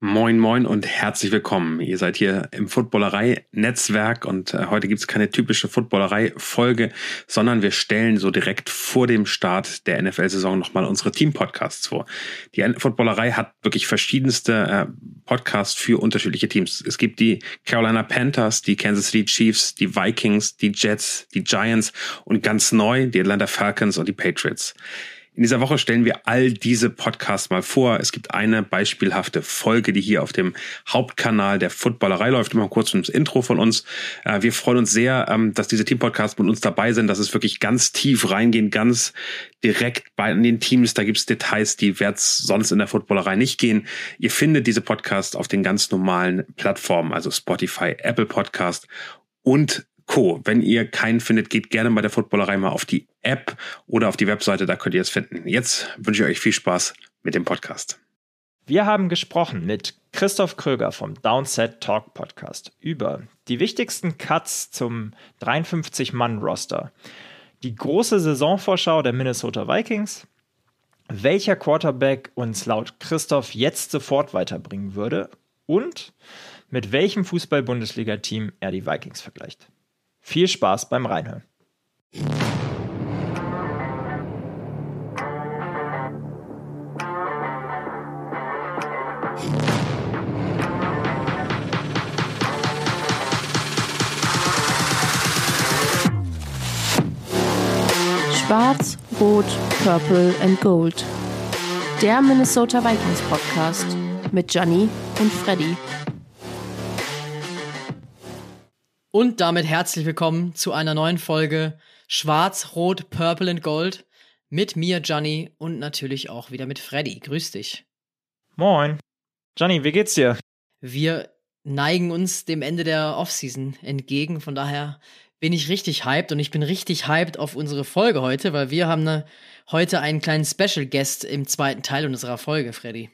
Moin, moin und herzlich willkommen. Ihr seid hier im Footballerei-Netzwerk und äh, heute gibt's keine typische Footballerei-Folge, sondern wir stellen so direkt vor dem Start der NFL-Saison nochmal unsere Team-Podcasts vor. Die Footballerei hat wirklich verschiedenste äh, Podcasts für unterschiedliche Teams. Es gibt die Carolina Panthers, die Kansas City Chiefs, die Vikings, die Jets, die Giants und ganz neu die Atlanta Falcons und die Patriots. In dieser Woche stellen wir all diese Podcasts mal vor. Es gibt eine beispielhafte Folge, die hier auf dem Hauptkanal der Footballerei läuft. Immer kurz ins Intro von uns. Äh, wir freuen uns sehr, ähm, dass diese Teampodcasts mit uns dabei sind, dass es wirklich ganz tief reingehen, ganz direkt bei den Teams. Da gibt es Details, die wird sonst in der Footballerei nicht gehen. Ihr findet diese Podcasts auf den ganz normalen Plattformen, also Spotify, Apple Podcast und Co. Wenn ihr keinen findet, geht gerne bei der Footballerei mal auf die App oder auf die Webseite, da könnt ihr es finden. Jetzt wünsche ich euch viel Spaß mit dem Podcast. Wir haben gesprochen mit Christoph Kröger vom Downset Talk Podcast über die wichtigsten Cuts zum 53-Mann-Roster, die große Saisonvorschau der Minnesota Vikings, welcher Quarterback uns laut Christoph jetzt sofort weiterbringen würde und mit welchem Fußball-Bundesliga-Team er die Vikings vergleicht. Viel Spaß beim Reinhören. Schwarz, Rot, Purple and Gold. Der Minnesota Vikings Podcast mit Johnny und Freddy. Und damit herzlich willkommen zu einer neuen Folge Schwarz, Rot, Purple and Gold mit mir, Gianni, und natürlich auch wieder mit Freddy. Grüß dich. Moin. Gianni, wie geht's dir? Wir neigen uns dem Ende der Offseason entgegen, von daher bin ich richtig hyped und ich bin richtig hyped auf unsere Folge heute, weil wir haben ne, heute einen kleinen Special Guest im zweiten Teil unserer Folge, Freddy.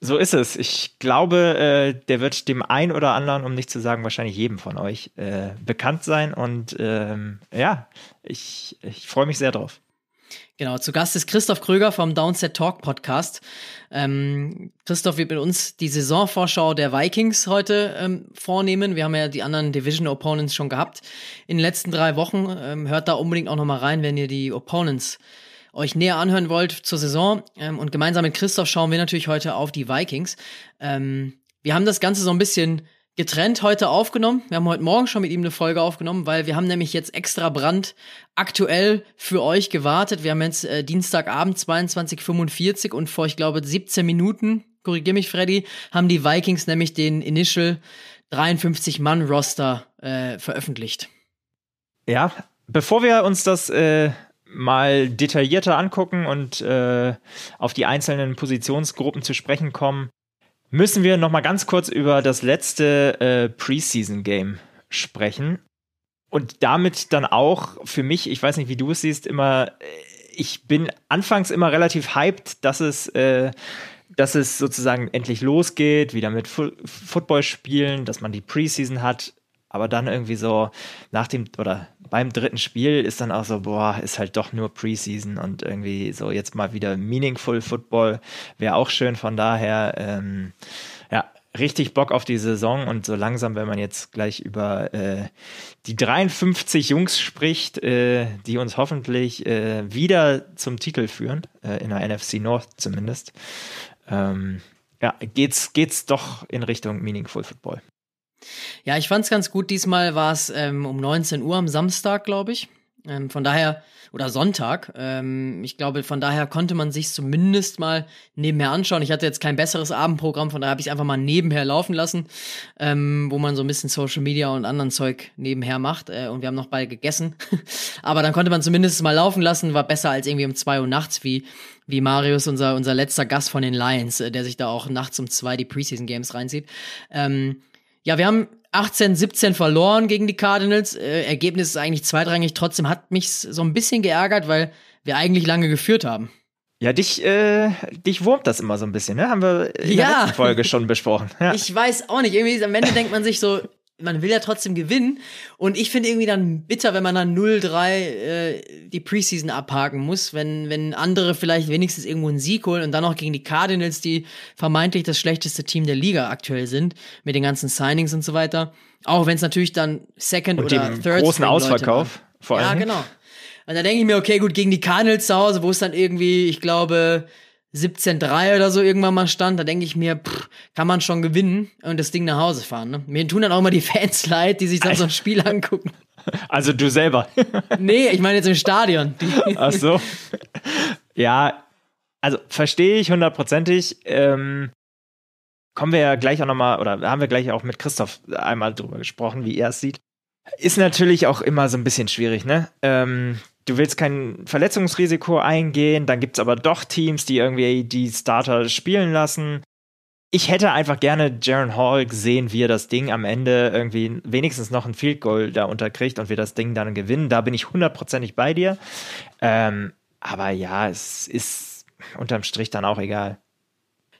So ist es. Ich glaube, äh, der wird dem einen oder anderen, um nicht zu sagen, wahrscheinlich jedem von euch äh, bekannt sein. Und ähm, ja, ich, ich freue mich sehr drauf. Genau, zu Gast ist Christoph Kröger vom Downset Talk Podcast. Ähm, Christoph wird mit uns die Saisonvorschau der Vikings heute ähm, vornehmen. Wir haben ja die anderen Division Opponents schon gehabt in den letzten drei Wochen. Ähm, hört da unbedingt auch nochmal rein, wenn ihr die Opponents euch näher anhören wollt zur Saison. Ähm, und gemeinsam mit Christoph schauen wir natürlich heute auf die Vikings. Ähm, wir haben das Ganze so ein bisschen getrennt heute aufgenommen. Wir haben heute Morgen schon mit ihm eine Folge aufgenommen, weil wir haben nämlich jetzt extra Brand aktuell für euch gewartet. Wir haben jetzt äh, Dienstagabend 22.45 und vor, ich glaube, 17 Minuten, korrigier mich Freddy, haben die Vikings nämlich den Initial 53-Mann-Roster äh, veröffentlicht. Ja, bevor wir uns das äh, mal detaillierter angucken und äh, auf die einzelnen Positionsgruppen zu sprechen kommen, müssen wir noch mal ganz kurz über das letzte äh, Preseason-Game sprechen. Und damit dann auch für mich, ich weiß nicht, wie du es siehst, immer, äh, ich bin anfangs immer relativ hyped, dass es, äh, dass es sozusagen endlich losgeht, wieder mit Fu Football spielen, dass man die Preseason hat. Aber dann irgendwie so nach dem oder beim dritten Spiel ist dann auch so, boah, ist halt doch nur Preseason und irgendwie so jetzt mal wieder Meaningful Football wäre auch schön. Von daher, ähm, ja, richtig Bock auf die Saison und so langsam, wenn man jetzt gleich über äh, die 53 Jungs spricht, äh, die uns hoffentlich äh, wieder zum Titel führen, äh, in der NFC North zumindest, ähm, ja, geht's, geht's doch in Richtung Meaningful Football. Ja, ich fand's ganz gut. Diesmal war es ähm, um 19 Uhr am Samstag, glaube ich. Ähm, von daher, oder Sonntag. Ähm, ich glaube, von daher konnte man sich zumindest mal nebenher anschauen. Ich hatte jetzt kein besseres Abendprogramm, von daher habe ich einfach mal nebenher laufen lassen, ähm, wo man so ein bisschen Social Media und anderen Zeug nebenher macht. Äh, und wir haben noch beide gegessen. Aber dann konnte man zumindest mal laufen lassen, war besser als irgendwie um zwei Uhr nachts, wie, wie Marius, unser, unser letzter Gast von den Lions, äh, der sich da auch nachts um zwei die Preseason Games reinzieht. Ähm, ja, wir haben 18, 17 verloren gegen die Cardinals. Äh, Ergebnis ist eigentlich zweitrangig. Trotzdem hat mich so ein bisschen geärgert, weil wir eigentlich lange geführt haben. Ja, dich, äh, dich wurmt das immer so ein bisschen, ne? Haben wir in ja. der letzten Folge schon besprochen. Ja. Ich weiß auch nicht. Irgendwie am Ende denkt man sich so, man will ja trotzdem gewinnen. Und ich finde irgendwie dann bitter, wenn man dann 0-3 äh, die Preseason abhaken muss, wenn, wenn andere vielleicht wenigstens irgendwo einen Sieg holen und dann noch gegen die Cardinals, die vermeintlich das schlechteste Team der Liga aktuell sind, mit den ganzen Signings und so weiter. Auch wenn es natürlich dann Second und oder Third großen Ausverkauf vor allem. Ja, genau. Und da denke ich mir, okay, gut, gegen die Cardinals zu Hause, wo es dann irgendwie, ich glaube, 17-3 oder so irgendwann mal stand, da denke ich mir, pff, kann man schon gewinnen und das Ding nach Hause fahren. Ne? Mir tun dann auch immer die Fans leid, die sich dann so ein Spiel angucken. Also du selber. nee, ich meine jetzt im Stadion. Ach so. Ja, also verstehe ich hundertprozentig. Ähm, kommen wir ja gleich auch nochmal, oder haben wir gleich auch mit Christoph einmal drüber gesprochen, wie er es sieht. Ist natürlich auch immer so ein bisschen schwierig, ne? Ähm, du willst kein Verletzungsrisiko eingehen, dann gibt es aber doch Teams, die irgendwie die Starter spielen lassen. Ich hätte einfach gerne Jaron Hall gesehen, wie er das Ding am Ende irgendwie wenigstens noch ein Field Goal da unterkriegt und wir das Ding dann gewinnen. Da bin ich hundertprozentig bei dir. Ähm, aber ja, es ist unterm Strich dann auch egal.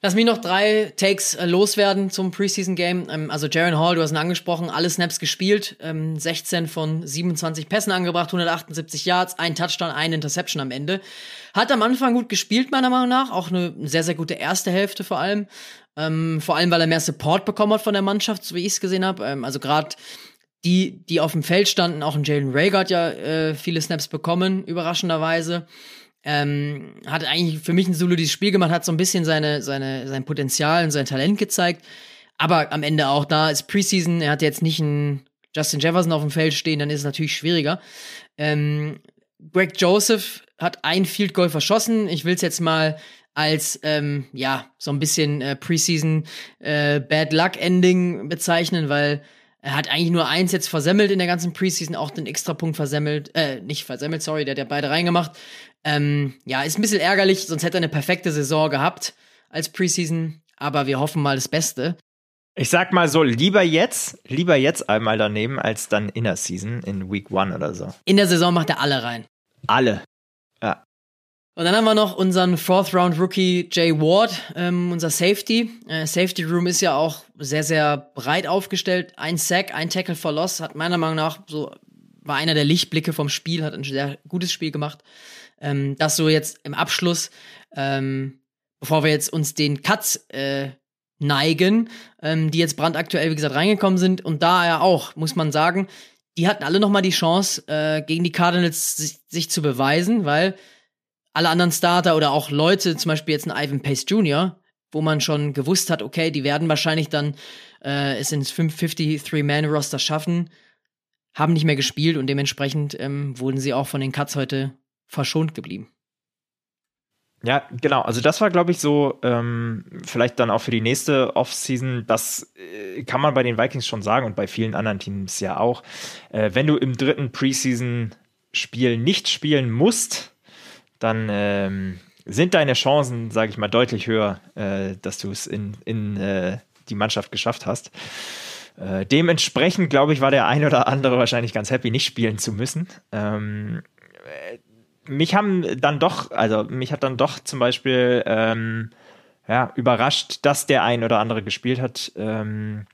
Lass mich noch drei Takes äh, loswerden zum Preseason-Game. Ähm, also Jaron Hall, du hast ihn angesprochen, alle Snaps gespielt, ähm, 16 von 27 Pässen angebracht, 178 Yards, ein Touchdown, ein Interception am Ende. Hat am Anfang gut gespielt, meiner Meinung nach, auch eine sehr, sehr gute erste Hälfte vor allem. Ähm, vor allem, weil er mehr Support bekommen hat von der Mannschaft, so wie ich es gesehen habe. Ähm, also gerade die, die auf dem Feld standen, auch ein Jalen hat ja äh, viele Snaps bekommen, überraschenderweise. Ähm, hat eigentlich für mich ein solides Spiel gemacht, hat so ein bisschen seine, seine, sein Potenzial und sein Talent gezeigt. Aber am Ende auch da ist Preseason, er hat jetzt nicht einen Justin Jefferson auf dem Feld stehen, dann ist es natürlich schwieriger. Ähm, Greg Joseph hat ein Field Goal verschossen. Ich will es jetzt mal als ähm, ja so ein bisschen äh, Preseason äh, Bad Luck Ending bezeichnen, weil er hat eigentlich nur eins jetzt versemmelt in der ganzen Preseason, auch den Extrapunkt versemmelt, äh, nicht versemmelt, sorry, der hat ja beide reingemacht. Ähm, ja, ist ein bisschen ärgerlich, sonst hätte er eine perfekte Saison gehabt als Preseason, aber wir hoffen mal das Beste. Ich sag mal so, lieber jetzt, lieber jetzt einmal daneben, als dann in der Season, in Week One oder so. In der Saison macht er alle rein. Alle. Ja. Und dann haben wir noch unseren Fourth Round Rookie Jay Ward, ähm, unser Safety. Äh, Safety Room ist ja auch sehr, sehr breit aufgestellt. Ein Sack, ein Tackle for Loss hat meiner Meinung nach so, war einer der Lichtblicke vom Spiel, hat ein sehr gutes Spiel gemacht ähm, dass so jetzt im Abschluss, ähm, bevor wir jetzt uns den Cuts äh, neigen, ähm, die jetzt brandaktuell, wie gesagt, reingekommen sind und da ja auch, muss man sagen, die hatten alle noch mal die Chance, äh, gegen die Cardinals sich, sich, zu beweisen, weil alle anderen Starter oder auch Leute, zum Beispiel jetzt ein Ivan Pace Jr., wo man schon gewusst hat, okay, die werden wahrscheinlich dann äh, es ins 53-Man-Roster schaffen, haben nicht mehr gespielt und dementsprechend ähm, wurden sie auch von den Cuts heute verschont geblieben. Ja, genau. Also das war, glaube ich, so ähm, vielleicht dann auch für die nächste Offseason. Das äh, kann man bei den Vikings schon sagen und bei vielen anderen Teams ja auch. Äh, wenn du im dritten Preseason-Spiel nicht spielen musst, dann ähm, sind deine Chancen, sage ich mal, deutlich höher, äh, dass du es in, in äh, die Mannschaft geschafft hast. Äh, dementsprechend, glaube ich, war der ein oder andere wahrscheinlich ganz happy, nicht spielen zu müssen. Ähm, mich haben dann doch, also mich hat dann doch zum Beispiel ähm, ja, überrascht, dass der ein oder andere gespielt hat, ähm,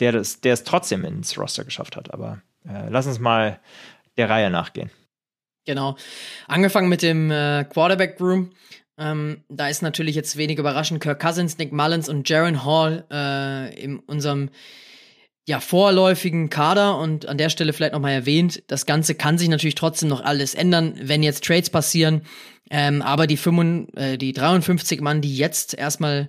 der, das, der es trotzdem ins Roster geschafft hat. Aber äh, lass uns mal der Reihe nachgehen. Genau. Angefangen mit dem äh, Quarterback Room. Ähm, da ist natürlich jetzt wenig überraschend Kirk Cousins, Nick Mullins und Jaron Hall äh, in unserem ja, vorläufigen Kader und an der Stelle vielleicht nochmal erwähnt, das Ganze kann sich natürlich trotzdem noch alles ändern, wenn jetzt Trades passieren. Ähm, aber die, 5, äh, die 53 Mann, die jetzt erstmal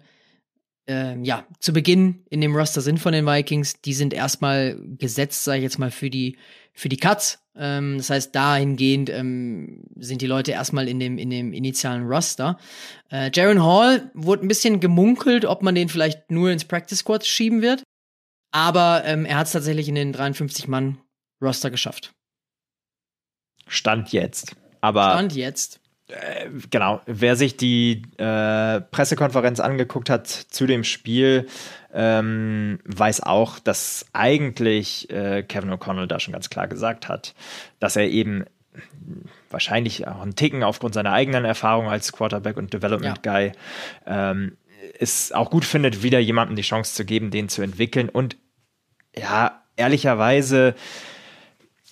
äh, ja, zu Beginn in dem Roster sind von den Vikings, die sind erstmal gesetzt, sage ich jetzt mal, für die, für die Cuts. Ähm, das heißt, dahingehend ähm, sind die Leute erstmal in dem, in dem initialen Roster. Äh, Jaron Hall wurde ein bisschen gemunkelt, ob man den vielleicht nur ins Practice Squad schieben wird. Aber ähm, er hat es tatsächlich in den 53-Mann-Roster geschafft. Stand jetzt. Aber Stand jetzt. Äh, genau. Wer sich die äh, Pressekonferenz angeguckt hat zu dem Spiel, ähm, weiß auch, dass eigentlich äh, Kevin O'Connell da schon ganz klar gesagt hat, dass er eben wahrscheinlich auch einen Ticken aufgrund seiner eigenen Erfahrung als Quarterback und Development ja. Guy ähm, es auch gut findet, wieder jemandem die Chance zu geben, den zu entwickeln. Und ja, ehrlicherweise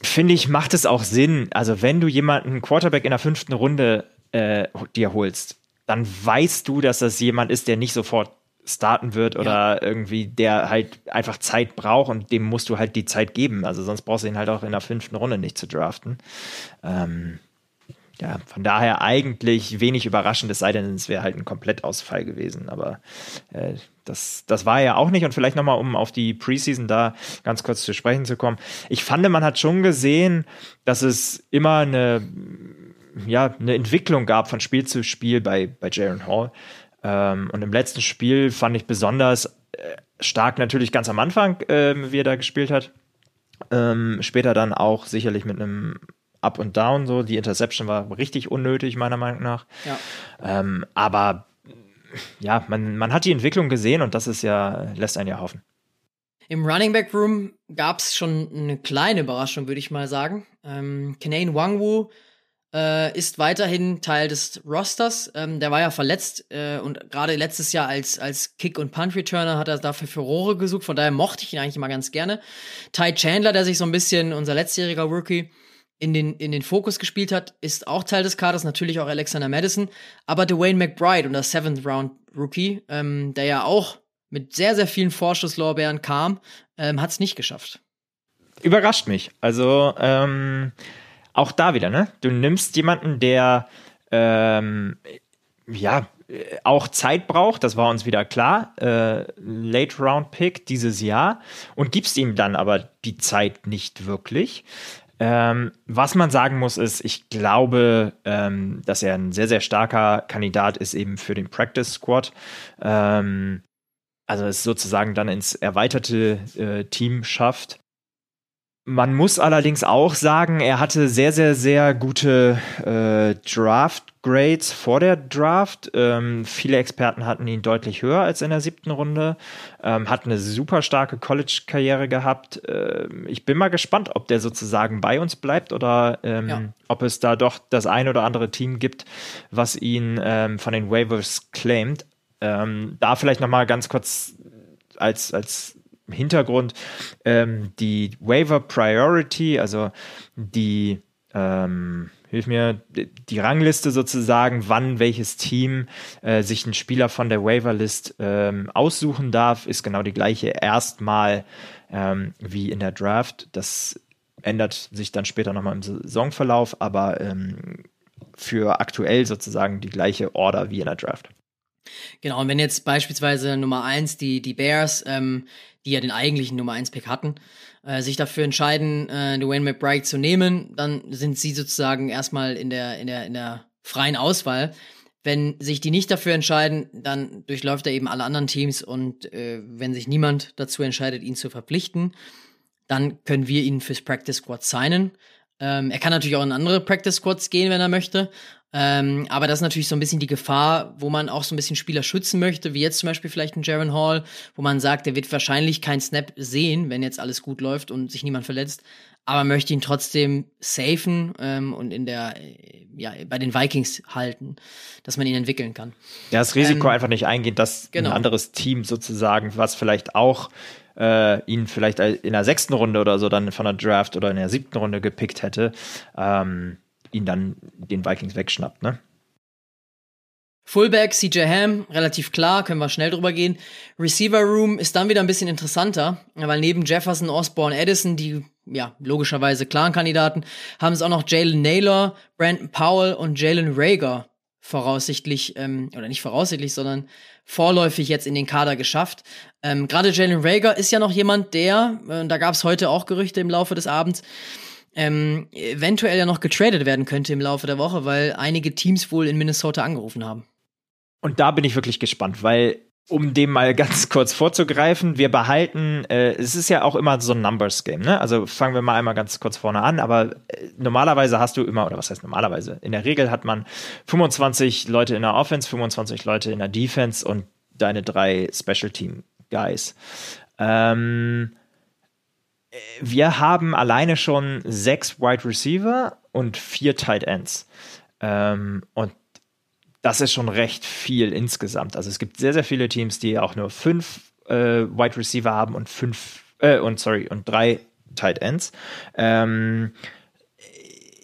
finde ich, macht es auch Sinn. Also, wenn du jemanden Quarterback in der fünften Runde äh, dir holst, dann weißt du, dass das jemand ist, der nicht sofort starten wird oder ja. irgendwie der halt einfach Zeit braucht und dem musst du halt die Zeit geben. Also sonst brauchst du ihn halt auch in der fünften Runde nicht zu draften. Ähm, ja, von daher eigentlich wenig überraschend, es sei denn, es wäre halt ein Komplettausfall gewesen. Aber äh, das, das war ja auch nicht. Und vielleicht nochmal, um auf die Preseason da ganz kurz zu sprechen zu kommen. Ich fand, man hat schon gesehen, dass es immer eine, ja, eine Entwicklung gab von Spiel zu Spiel bei, bei Jaron Hall. Ähm, und im letzten Spiel fand ich besonders äh, stark natürlich ganz am Anfang, äh, wie er da gespielt hat. Ähm, später dann auch sicherlich mit einem Up und Down, so. Die Interception war richtig unnötig, meiner Meinung nach. Ja. Ähm, aber ja, man, man hat die Entwicklung gesehen und das ist ja, lässt einen ja hoffen. Im Running Back Room gab es schon eine kleine Überraschung, würde ich mal sagen. Ähm, Kanane Wangwu äh, ist weiterhin Teil des Rosters. Ähm, der war ja verletzt äh, und gerade letztes Jahr als, als Kick- und Punt-Returner hat er dafür Furore gesucht. Von daher mochte ich ihn eigentlich immer ganz gerne. Ty Chandler, der sich so ein bisschen, unser letztjähriger Rookie, in den, in den Fokus gespielt hat, ist auch Teil des Kaders, natürlich auch Alexander Madison, aber Dwayne McBride, unser Seventh Round Rookie, ähm, der ja auch mit sehr, sehr vielen Vorschusslorbeeren kam, ähm, hat es nicht geschafft. Überrascht mich. Also, ähm, auch da wieder, ne? Du nimmst jemanden, der ähm, ja auch Zeit braucht, das war uns wieder klar, äh, Late Round Pick dieses Jahr und gibst ihm dann aber die Zeit nicht wirklich. Ähm, was man sagen muss, ist, ich glaube, ähm, dass er ein sehr, sehr starker Kandidat ist eben für den Practice Squad. Ähm, also es sozusagen dann ins erweiterte äh, Team schafft. Man muss allerdings auch sagen, er hatte sehr, sehr, sehr gute äh, Draft-Grades vor der Draft. Ähm, viele Experten hatten ihn deutlich höher als in der siebten Runde. Ähm, hat eine super starke College-Karriere gehabt. Ähm, ich bin mal gespannt, ob der sozusagen bei uns bleibt oder ähm, ja. ob es da doch das ein oder andere Team gibt, was ihn ähm, von den Waivers claimt. Ähm, da vielleicht noch mal ganz kurz als, als Hintergrund ähm, die Waiver Priority, also die, ähm, hilf mir, die Rangliste sozusagen, wann welches Team äh, sich einen Spieler von der Waiver-List ähm, aussuchen darf, ist genau die gleiche erstmal ähm, wie in der Draft. Das ändert sich dann später nochmal im Saisonverlauf, aber ähm, für aktuell sozusagen die gleiche Order wie in der Draft. Genau, und wenn jetzt beispielsweise Nummer eins die, die Bears ähm, die ja den eigentlichen Nummer 1 Pick hatten, äh, sich dafür entscheiden, äh, Dwayne McBride zu nehmen, dann sind sie sozusagen erstmal in der, in der, in der freien Auswahl. Wenn sich die nicht dafür entscheiden, dann durchläuft er eben alle anderen Teams und äh, wenn sich niemand dazu entscheidet, ihn zu verpflichten, dann können wir ihn fürs Practice Squad signen. Ähm, er kann natürlich auch in andere Practice Squads gehen, wenn er möchte. Ähm, aber das ist natürlich so ein bisschen die Gefahr, wo man auch so ein bisschen Spieler schützen möchte, wie jetzt zum Beispiel vielleicht ein Jaron Hall, wo man sagt, der wird wahrscheinlich keinen Snap sehen, wenn jetzt alles gut läuft und sich niemand verletzt, aber möchte ihn trotzdem safen ähm, und in der, äh, ja, bei den Vikings halten, dass man ihn entwickeln kann. Ja, das Risiko ähm, einfach nicht eingehen, dass genau. ein anderes Team sozusagen, was vielleicht auch äh, ihn vielleicht in der sechsten Runde oder so dann von der Draft oder in der siebten Runde gepickt hätte, ähm, ihn dann den Vikings wegschnappt, ne? Fullback CJ Ham, relativ klar, können wir schnell drüber gehen. Receiver Room ist dann wieder ein bisschen interessanter, weil neben Jefferson, Osborne, Edison, die ja logischerweise klaren Kandidaten, haben es auch noch Jalen Naylor, Brandon Powell und Jalen Rager voraussichtlich, ähm, oder nicht voraussichtlich, sondern vorläufig jetzt in den Kader geschafft. Ähm, Gerade Jalen Rager ist ja noch jemand, der, äh, da gab es heute auch Gerüchte im Laufe des Abends, ähm, eventuell ja noch getradet werden könnte im Laufe der Woche, weil einige Teams wohl in Minnesota angerufen haben. Und da bin ich wirklich gespannt, weil um dem mal ganz kurz vorzugreifen, wir behalten, äh, es ist ja auch immer so ein Numbers Game, ne? Also fangen wir mal einmal ganz kurz vorne an, aber äh, normalerweise hast du immer, oder was heißt normalerweise? In der Regel hat man 25 Leute in der Offense, 25 Leute in der Defense und deine drei Special Team Guys. Ähm, wir haben alleine schon sechs Wide Receiver und vier Tight Ends. Ähm, und das ist schon recht viel insgesamt. Also es gibt sehr, sehr viele Teams, die auch nur fünf äh, Wide Receiver haben und fünf äh, und sorry, und drei Tight Ends. Ähm,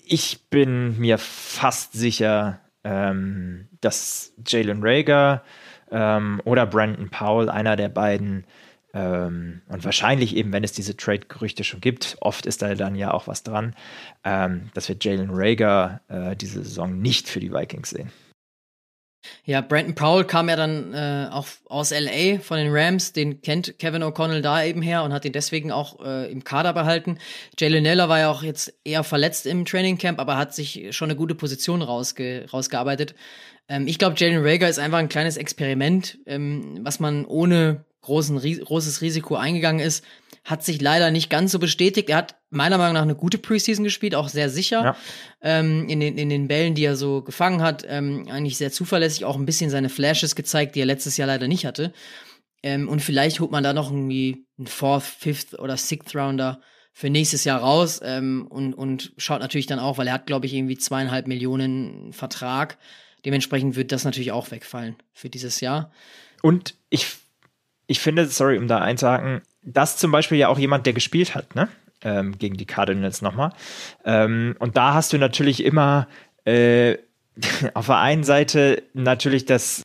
ich bin mir fast sicher, ähm, dass Jalen Rager ähm, oder Brandon Powell, einer der beiden, ähm, und wahrscheinlich eben, wenn es diese Trade-Gerüchte schon gibt, oft ist da dann ja auch was dran, ähm, dass wir Jalen Rager äh, diese Saison nicht für die Vikings sehen. Ja, Brandon Powell kam ja dann äh, auch aus LA von den Rams, den kennt Kevin O'Connell da eben her und hat ihn deswegen auch äh, im Kader behalten. Jalen Naylor war ja auch jetzt eher verletzt im Training Camp, aber hat sich schon eine gute Position rausge rausgearbeitet. Ähm, ich glaube, Jalen Rager ist einfach ein kleines Experiment, ähm, was man ohne großen, großes Risiko eingegangen ist. Hat sich leider nicht ganz so bestätigt. Er hat meiner Meinung nach eine gute Preseason gespielt, auch sehr sicher. Ja. Ähm, in, den, in den Bällen, die er so gefangen hat, ähm, eigentlich sehr zuverlässig, auch ein bisschen seine Flashes gezeigt, die er letztes Jahr leider nicht hatte. Ähm, und vielleicht holt man da noch irgendwie einen Fourth, Fifth oder Sixth Rounder für nächstes Jahr raus ähm, und, und schaut natürlich dann auch, weil er hat, glaube ich, irgendwie zweieinhalb Millionen Vertrag. Dementsprechend wird das natürlich auch wegfallen für dieses Jahr. Und ich ich finde, sorry, um da einzuhaken, das zum Beispiel ja auch jemand, der gespielt hat, ne? Ähm, gegen die Cardinals nochmal. Ähm, und da hast du natürlich immer äh, auf der einen Seite natürlich das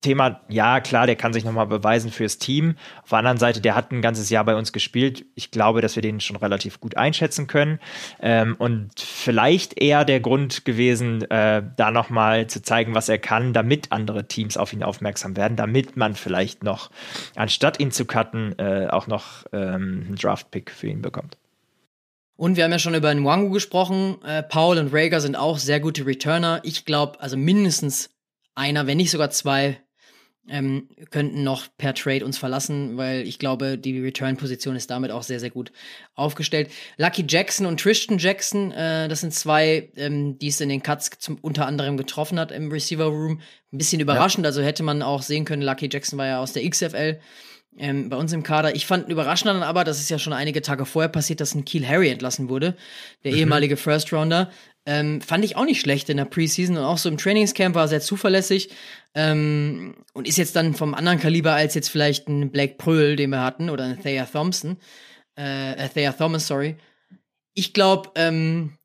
Thema, ja, klar, der kann sich nochmal beweisen fürs Team. Auf der anderen Seite, der hat ein ganzes Jahr bei uns gespielt. Ich glaube, dass wir den schon relativ gut einschätzen können. Ähm, und vielleicht eher der Grund gewesen, äh, da nochmal zu zeigen, was er kann, damit andere Teams auf ihn aufmerksam werden, damit man vielleicht noch, anstatt ihn zu cutten, äh, auch noch ähm, einen Draft-Pick für ihn bekommt. Und wir haben ja schon über Nwangu gesprochen. Äh, Paul und Rager sind auch sehr gute Returner. Ich glaube, also mindestens einer, wenn nicht sogar zwei ähm, könnten noch per Trade uns verlassen, weil ich glaube, die Return-Position ist damit auch sehr, sehr gut aufgestellt. Lucky Jackson und Tristan Jackson, äh, das sind zwei, ähm, die es in den Cuts zum, unter anderem getroffen hat im Receiver Room. Ein bisschen überraschend, ja. also hätte man auch sehen können, Lucky Jackson war ja aus der XFL. Ähm, bei uns im Kader. Ich fand überraschend dann aber, das ist ja schon einige Tage vorher passiert, dass ein Keel Harry entlassen wurde, der mhm. ehemalige First Rounder. Ähm, fand ich auch nicht schlecht in der Preseason und auch so im Trainingscamp war er sehr zuverlässig ähm, und ist jetzt dann vom anderen Kaliber als jetzt vielleicht ein Blake Pröhl, den wir hatten, oder ein Thea Thompson. Äh, Thea Thomas, sorry. Ich glaube, ähm,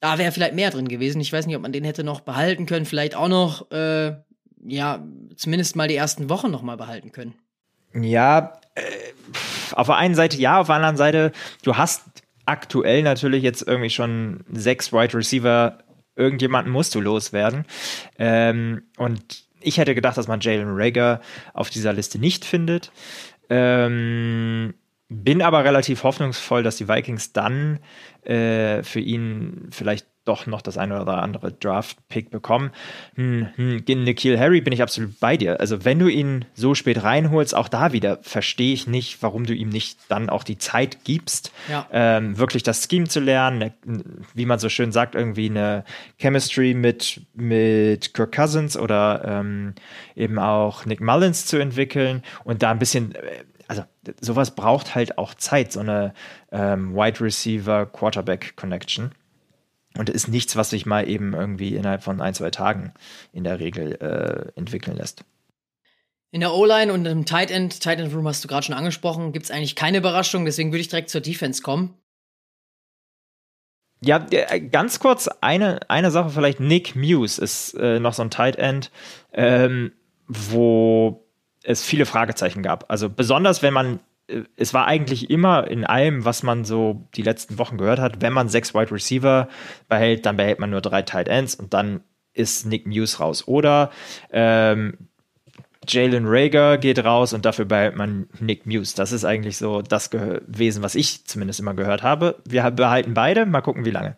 da wäre vielleicht mehr drin gewesen. Ich weiß nicht, ob man den hätte noch behalten können, vielleicht auch noch, äh, ja, zumindest mal die ersten Wochen noch mal behalten können. Ja, äh, auf der einen Seite ja, auf der anderen Seite, du hast aktuell natürlich jetzt irgendwie schon sechs Wide Receiver, irgendjemanden musst du loswerden. Ähm, und ich hätte gedacht, dass man Jalen Rager auf dieser Liste nicht findet. Ähm, bin aber relativ hoffnungsvoll, dass die Vikings dann äh, für ihn vielleicht doch noch das eine oder andere Draft-Pick bekommen. Hm, hm, Nikhil Harry bin ich absolut bei dir. Also wenn du ihn so spät reinholst, auch da wieder verstehe ich nicht, warum du ihm nicht dann auch die Zeit gibst, ja. ähm, wirklich das Scheme zu lernen, ne, wie man so schön sagt, irgendwie eine Chemistry mit, mit Kirk Cousins oder ähm, eben auch Nick Mullins zu entwickeln und da ein bisschen äh, also sowas braucht halt auch Zeit, so eine ähm, Wide Receiver Quarterback Connection. Und ist nichts, was sich mal eben irgendwie innerhalb von ein, zwei Tagen in der Regel äh, entwickeln lässt. In der O-Line und im Tight End, Tight End Room hast du gerade schon angesprochen, gibt es eigentlich keine Überraschung, deswegen würde ich direkt zur Defense kommen. Ja, äh, ganz kurz eine, eine Sache vielleicht. Nick Muse ist äh, noch so ein Tight End, ähm, wo es viele Fragezeichen gab. Also besonders, wenn man es war eigentlich immer in allem, was man so die letzten Wochen gehört hat, wenn man sechs Wide Receiver behält, dann behält man nur drei Tight Ends und dann ist Nick Muse raus. Oder ähm, Jalen Rager geht raus und dafür behält man Nick Muse. Das ist eigentlich so das gewesen, was ich zumindest immer gehört habe. Wir behalten beide, mal gucken, wie lange.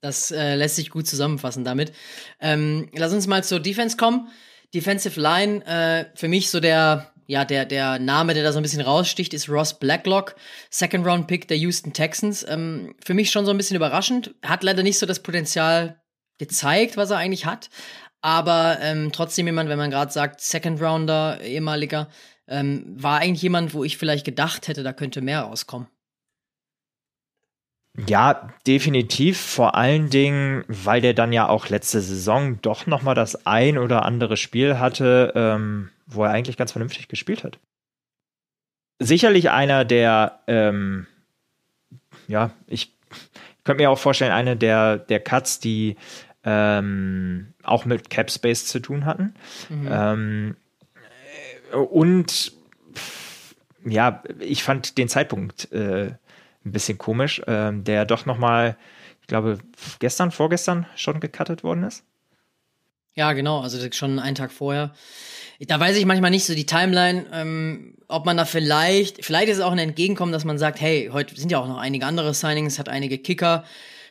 Das äh, lässt sich gut zusammenfassen damit. Ähm, lass uns mal zur Defense kommen. Defensive Line, äh, für mich so der ja, der, der Name, der da so ein bisschen raussticht, ist Ross Blacklock, Second Round Pick der Houston Texans. Ähm, für mich schon so ein bisschen überraschend. Hat leider nicht so das Potenzial gezeigt, was er eigentlich hat. Aber ähm, trotzdem jemand, wenn man gerade sagt, Second Rounder, ehemaliger, ähm, war eigentlich jemand, wo ich vielleicht gedacht hätte, da könnte mehr rauskommen. Ja, definitiv. Vor allen Dingen, weil der dann ja auch letzte Saison doch noch mal das ein oder andere Spiel hatte, ähm, wo er eigentlich ganz vernünftig gespielt hat. sicherlich einer der, ähm, ja, ich könnte mir auch vorstellen, eine der, der Cuts, die ähm, auch mit Cap Space zu tun hatten. Mhm. Ähm, und ja, ich fand den Zeitpunkt äh, ein bisschen komisch, äh, der doch noch mal, ich glaube, gestern, vorgestern schon gecuttet worden ist. Ja, genau, also schon einen Tag vorher. Da weiß ich manchmal nicht so die Timeline, ähm, ob man da vielleicht, vielleicht ist es auch ein Entgegenkommen, dass man sagt, hey, heute sind ja auch noch einige andere Signings, hat einige Kicker,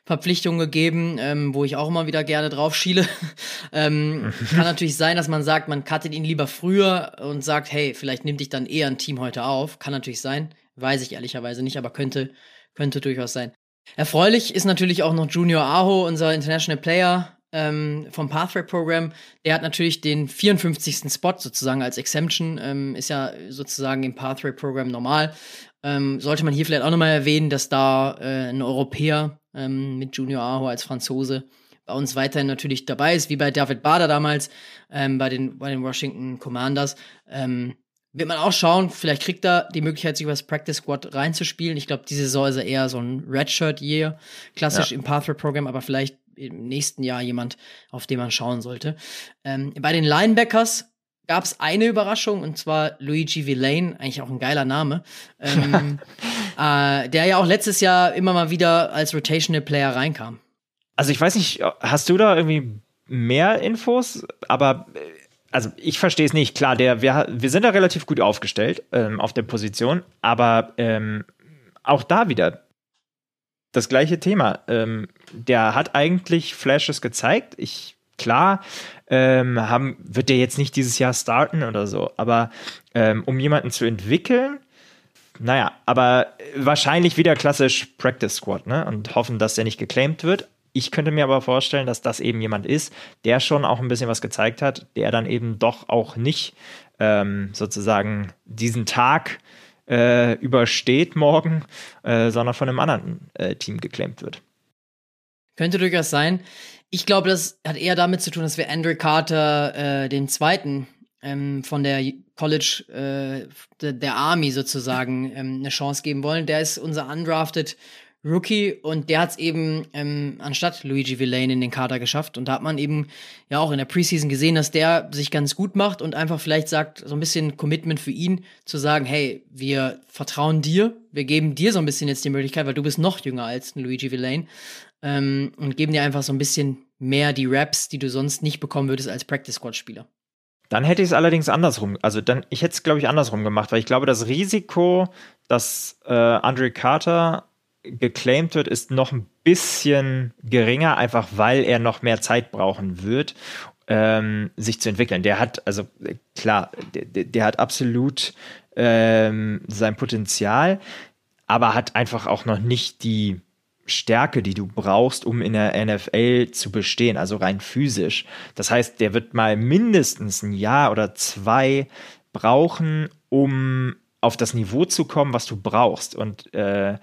Verpflichtungen gegeben, ähm, wo ich auch immer wieder gerne drauf schiele. ähm, kann natürlich sein, dass man sagt, man cuttet ihn lieber früher und sagt, hey, vielleicht nimmt dich dann eher ein Team heute auf. Kann natürlich sein. Weiß ich ehrlicherweise nicht, aber könnte, könnte durchaus sein. Erfreulich ist natürlich auch noch Junior Aho, unser International Player, ähm, vom Pathway Program. Der hat natürlich den 54. Spot sozusagen als Exemption, ähm, ist ja sozusagen im Pathway Program normal. Ähm, sollte man hier vielleicht auch nochmal erwähnen, dass da äh, ein Europäer ähm, mit Junior Aho als Franzose bei uns weiterhin natürlich dabei ist, wie bei David Bader damals ähm, bei, den, bei den Washington Commanders. Ähm, wird man auch schauen, vielleicht kriegt er die Möglichkeit, sich über das Practice Squad reinzuspielen. Ich glaube, diese Saison ist er eher so ein Redshirt-Year, klassisch ja. im Pathway-Programm, aber vielleicht im nächsten Jahr jemand, auf den man schauen sollte. Ähm, bei den Linebackers gab es eine Überraschung und zwar Luigi Villain, eigentlich auch ein geiler Name, ähm, äh, der ja auch letztes Jahr immer mal wieder als Rotational Player reinkam. Also ich weiß nicht, hast du da irgendwie mehr Infos? Aber also ich verstehe es nicht. Klar, der, wir, wir sind da relativ gut aufgestellt ähm, auf der Position, aber ähm, auch da wieder das gleiche Thema. Ähm, der hat eigentlich Flashes gezeigt. Ich, klar, ähm, haben, wird der jetzt nicht dieses Jahr starten oder so, aber ähm, um jemanden zu entwickeln, naja, aber wahrscheinlich wieder klassisch Practice Squad, ne? Und hoffen, dass der nicht geclaimed wird. Ich könnte mir aber vorstellen, dass das eben jemand ist, der schon auch ein bisschen was gezeigt hat, der dann eben doch auch nicht ähm, sozusagen diesen Tag äh, übersteht morgen, äh, sondern von einem anderen äh, Team geclaimed wird. Könnte durchaus sein. Ich glaube, das hat eher damit zu tun, dass wir Andrew Carter, äh, den zweiten ähm, von der College, äh, der, der Army sozusagen, ähm, eine Chance geben wollen. Der ist unser undrafted Rookie und der hat es eben ähm, anstatt Luigi Villain in den Kader geschafft. Und da hat man eben ja auch in der Preseason gesehen, dass der sich ganz gut macht und einfach vielleicht sagt, so ein bisschen Commitment für ihn, zu sagen, hey, wir vertrauen dir, wir geben dir so ein bisschen jetzt die Möglichkeit, weil du bist noch jünger als Luigi Villain ähm, und geben dir einfach so ein bisschen mehr die Raps, die du sonst nicht bekommen würdest als Practice Squad Spieler. Dann hätte ich es allerdings andersrum, also dann, ich hätte es glaube ich andersrum gemacht, weil ich glaube, das Risiko, dass äh, Andre Carter geclaimed wird, ist noch ein bisschen geringer, einfach weil er noch mehr Zeit brauchen wird, ähm, sich zu entwickeln. Der hat, also klar, der, der hat absolut ähm, sein Potenzial, aber hat einfach auch noch nicht die Stärke, die du brauchst, um in der NFL zu bestehen, also rein physisch. Das heißt, der wird mal mindestens ein Jahr oder zwei brauchen, um auf das Niveau zu kommen, was du brauchst. Und äh,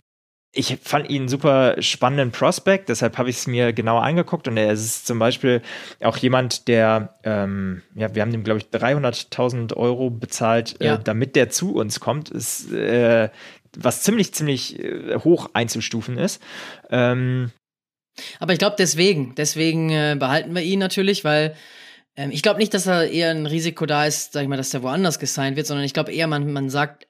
ich fand ihn super spannenden Prospect, deshalb habe ich es mir genauer angeguckt und er ist zum Beispiel auch jemand, der, ähm, ja, wir haben ihm, glaube ich, 300.000 Euro bezahlt, äh, ja. äh, damit der zu uns kommt, ist, äh, was ziemlich, ziemlich äh, hoch einzustufen ist. Ähm, Aber ich glaube deswegen, deswegen äh, behalten wir ihn natürlich, weil ähm, ich glaube nicht, dass da eher ein Risiko da ist, sag ich mal, dass der woanders gesigned wird, sondern ich glaube eher, man, man sagt,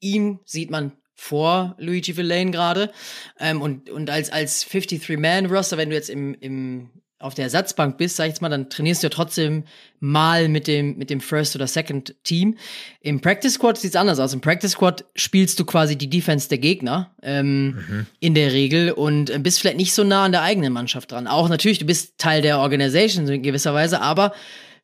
ihm sieht man vor Luigi Villain gerade. Ähm, und, und als, als 53-Man-Roster, wenn du jetzt im, im, auf der Ersatzbank bist, sag ich jetzt mal, dann trainierst du ja trotzdem mal mit dem, mit dem First oder Second Team. Im Practice Squad sieht's anders aus. Im Practice Squad spielst du quasi die Defense der Gegner, ähm, mhm. in der Regel und äh, bist vielleicht nicht so nah an der eigenen Mannschaft dran. Auch natürlich, du bist Teil der Organisation in gewisser Weise, aber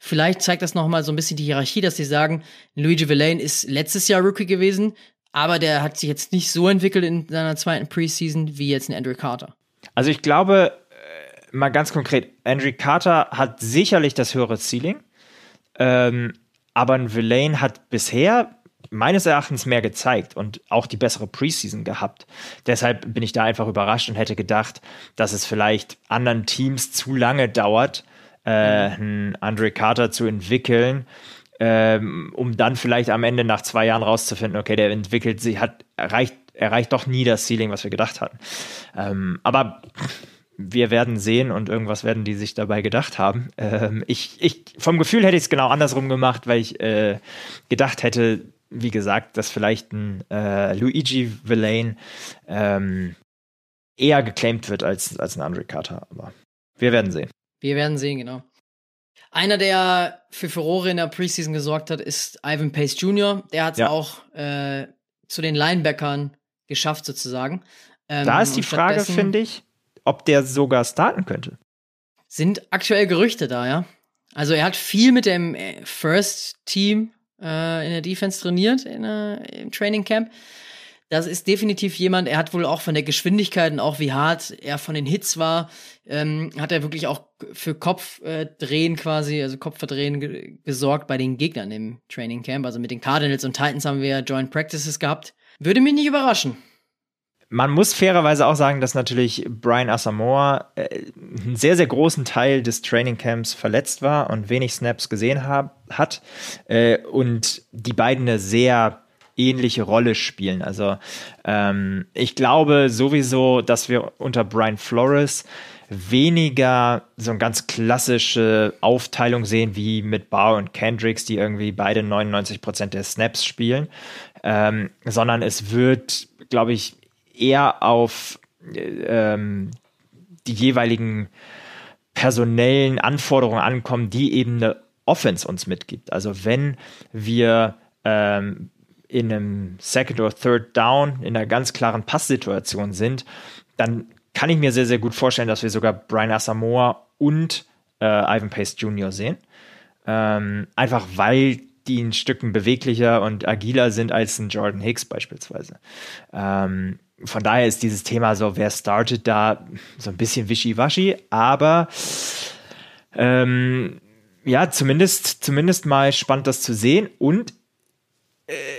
Vielleicht zeigt das nochmal so ein bisschen die Hierarchie, dass sie sagen, Luigi Villain ist letztes Jahr Rookie gewesen, aber der hat sich jetzt nicht so entwickelt in seiner zweiten Preseason wie jetzt ein Andrew Carter. Also ich glaube, äh, mal ganz konkret, Andrew Carter hat sicherlich das höhere Ceiling, ähm, aber ein Villain hat bisher meines Erachtens mehr gezeigt und auch die bessere Preseason gehabt. Deshalb bin ich da einfach überrascht und hätte gedacht, dass es vielleicht anderen Teams zu lange dauert, äh, einen Andre Carter zu entwickeln ähm, um dann vielleicht am Ende nach zwei Jahren rauszufinden, okay, der entwickelt sich, hat erreicht, erreicht doch nie das Ceiling, was wir gedacht hatten. Ähm, aber wir werden sehen und irgendwas werden die sich dabei gedacht haben. Ähm, ich, ich, vom Gefühl hätte ich es genau andersrum gemacht, weil ich äh, gedacht hätte, wie gesagt, dass vielleicht ein äh, Luigi Villain ähm, eher geclaimed wird als, als ein Andre Carter. Aber wir werden sehen. Wir werden sehen, genau. Einer, der für Furore in der Preseason gesorgt hat, ist Ivan Pace Jr. Der hat es ja. auch äh, zu den Linebackern geschafft, sozusagen. Ähm, da ist die Frage, finde ich, ob der sogar starten könnte. Sind aktuell Gerüchte da, ja. Also er hat viel mit dem äh, First Team äh, in der Defense trainiert in, äh, im Training Camp. Das ist definitiv jemand, er hat wohl auch von der Geschwindigkeit und auch wie hart er von den Hits war, ähm, hat er wirklich auch für Kopfdrehen äh, quasi, also Kopfverdrehen ge gesorgt bei den Gegnern im Training Camp. Also mit den Cardinals und Titans haben wir Joint Practices gehabt. Würde mich nicht überraschen. Man muss fairerweise auch sagen, dass natürlich Brian Asamoah äh, einen sehr, sehr großen Teil des Trainingcamps verletzt war und wenig Snaps gesehen hab, hat. Äh, und die beiden eine sehr ähnliche Rolle spielen. Also ähm, ich glaube sowieso, dass wir unter Brian Flores weniger so eine ganz klassische Aufteilung sehen wie mit Barr und Kendricks, die irgendwie beide 99 Prozent der Snaps spielen, ähm, sondern es wird, glaube ich, eher auf ähm, die jeweiligen personellen Anforderungen ankommen, die eben eine Offense uns mitgibt. Also wenn wir ähm, in einem Second or Third Down in einer ganz klaren Passsituation sind, dann kann ich mir sehr, sehr gut vorstellen, dass wir sogar Brian Asamoah und äh, Ivan Pace Jr. sehen. Ähm, einfach weil die in Stücken beweglicher und agiler sind als ein Jordan Hicks beispielsweise. Ähm, von daher ist dieses Thema so, wer startet da so ein bisschen wischiwaschi, aber ähm, ja, zumindest, zumindest mal spannend das zu sehen und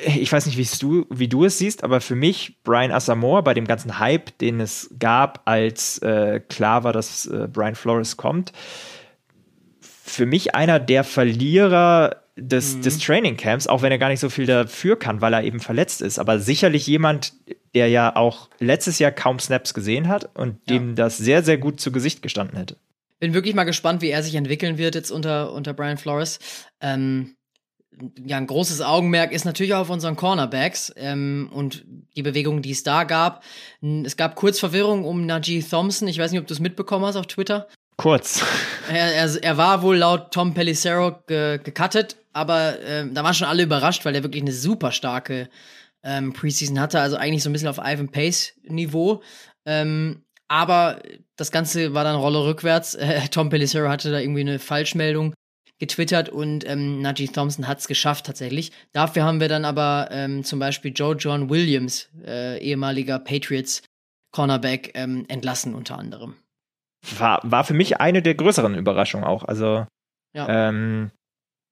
ich weiß nicht, du, wie du es siehst, aber für mich Brian Asamoah bei dem ganzen Hype, den es gab, als äh, klar war, dass äh, Brian Flores kommt, für mich einer der Verlierer des, mhm. des Training Camps, auch wenn er gar nicht so viel dafür kann, weil er eben verletzt ist. Aber sicherlich jemand, der ja auch letztes Jahr kaum Snaps gesehen hat und ja. dem das sehr, sehr gut zu Gesicht gestanden hätte. Bin wirklich mal gespannt, wie er sich entwickeln wird jetzt unter, unter Brian Flores. Ähm, ja, ein großes Augenmerk ist natürlich auch auf unseren Cornerbacks ähm, und die Bewegungen, die es da gab. Es gab kurz Verwirrung um Najee Thompson. Ich weiß nicht, ob du es mitbekommen hast auf Twitter. Kurz. Er, er, er war wohl laut Tom Pellicero ge, gecuttet, aber äh, da waren schon alle überrascht, weil er wirklich eine super starke ähm, Preseason hatte. Also eigentlich so ein bisschen auf Ivan Pace Niveau. Ähm, aber das Ganze war dann Rolle rückwärts. Äh, Tom Pellicero hatte da irgendwie eine Falschmeldung getwittert und ähm, Najee Thompson hat es geschafft tatsächlich. Dafür haben wir dann aber ähm, zum Beispiel Joe John Williams, äh, ehemaliger Patriots Cornerback, ähm, entlassen unter anderem. War, war für mich eine der größeren Überraschungen auch. Also ja. ähm,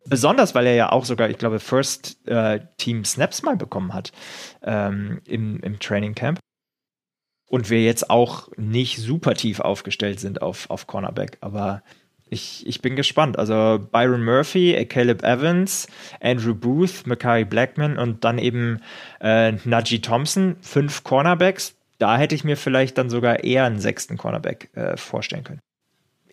besonders, weil er ja auch sogar, ich glaube, First äh, Team Snaps mal bekommen hat ähm, im, im Training Camp. Und wir jetzt auch nicht super tief aufgestellt sind auf, auf Cornerback. Aber ich, ich bin gespannt. Also Byron Murphy, Caleb Evans, Andrew Booth, Mackay Blackman und dann eben äh, Najee Thompson, fünf Cornerbacks. Da hätte ich mir vielleicht dann sogar eher einen sechsten Cornerback äh, vorstellen können.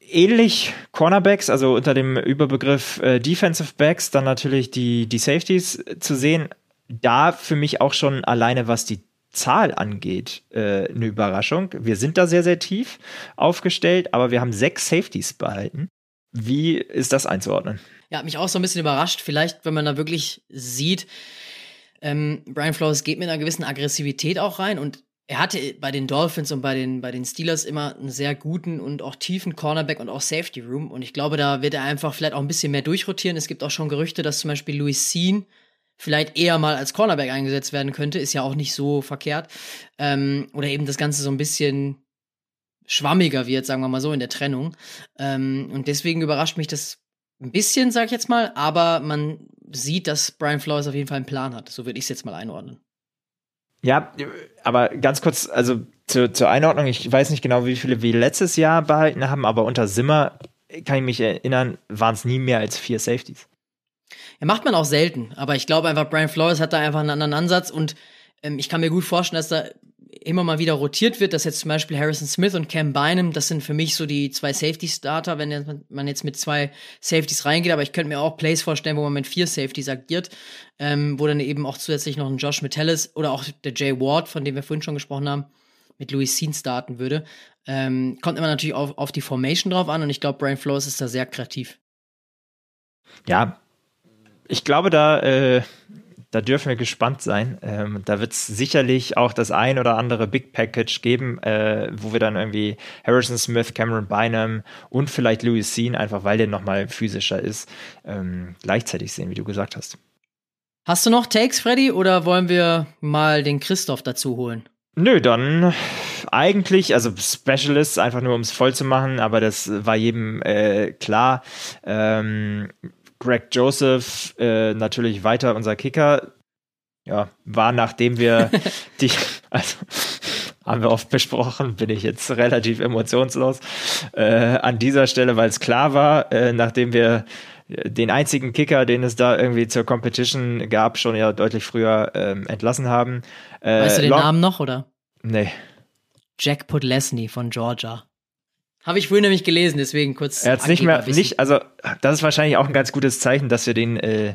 Ähnlich Cornerbacks, also unter dem Überbegriff äh, Defensive Backs, dann natürlich die, die Safeties zu sehen. Da für mich auch schon alleine, was die Zahl angeht, äh, eine Überraschung. Wir sind da sehr, sehr tief aufgestellt, aber wir haben sechs Safeties behalten. Wie ist das einzuordnen? Ja, mich auch so ein bisschen überrascht. Vielleicht, wenn man da wirklich sieht, ähm, Brian Flores geht mit einer gewissen Aggressivität auch rein und er hatte bei den Dolphins und bei den, bei den Steelers immer einen sehr guten und auch tiefen Cornerback und auch Safety Room. Und ich glaube, da wird er einfach vielleicht auch ein bisschen mehr durchrotieren. Es gibt auch schon Gerüchte, dass zum Beispiel Louis Sean vielleicht eher mal als Cornerback eingesetzt werden könnte, ist ja auch nicht so verkehrt. Ähm, oder eben das Ganze so ein bisschen schwammiger wird, sagen wir mal so, in der Trennung. Ähm, und deswegen überrascht mich das ein bisschen, sag ich jetzt mal, aber man sieht, dass Brian Flores auf jeden Fall einen Plan hat. So würde ich es jetzt mal einordnen. Ja, aber ganz kurz, also zu, zur Einordnung, ich weiß nicht genau, wie viele wir letztes Jahr behalten haben, aber unter Simmer kann ich mich erinnern, waren es nie mehr als vier Safeties. Ja, macht man auch selten, aber ich glaube einfach, Brian Flores hat da einfach einen anderen Ansatz und ähm, ich kann mir gut vorstellen, dass da immer mal wieder rotiert wird, dass jetzt zum Beispiel Harrison Smith und Cam Bynum, das sind für mich so die zwei Safety-Starter, wenn man jetzt mit zwei Safeties reingeht, aber ich könnte mir auch Plays vorstellen, wo man mit vier Safeties agiert, ähm, wo dann eben auch zusätzlich noch ein Josh Metellis oder auch der Jay Ward, von dem wir vorhin schon gesprochen haben, mit Louis Sean starten würde. Ähm, kommt immer natürlich auf, auf die Formation drauf an und ich glaube, Brian Flores ist da sehr kreativ. Ja, ich glaube, da, äh, da dürfen wir gespannt sein. Ähm, da wird es sicherlich auch das ein oder andere Big Package geben, äh, wo wir dann irgendwie Harrison Smith, Cameron Bynum und vielleicht Louis Sean, einfach weil der nochmal physischer ist, ähm, gleichzeitig sehen, wie du gesagt hast. Hast du noch Takes, Freddy, oder wollen wir mal den Christoph dazu holen? Nö, dann eigentlich, also Specialist, einfach nur um es voll zu machen, aber das war jedem äh, klar. Ähm, Greg Joseph äh, natürlich weiter unser Kicker. Ja, war nachdem wir die, also haben wir oft besprochen, bin ich jetzt relativ emotionslos äh, an dieser Stelle, weil es klar war, äh, nachdem wir den einzigen Kicker, den es da irgendwie zur Competition gab, schon ja deutlich früher ähm, entlassen haben. Äh, weißt du den Long Namen noch, oder? Nee. Jack Podlesny von Georgia. Habe ich vorhin nämlich gelesen, deswegen kurz. Er hat nicht mehr, nicht, also das ist wahrscheinlich auch ein ganz gutes Zeichen, dass wir den, äh,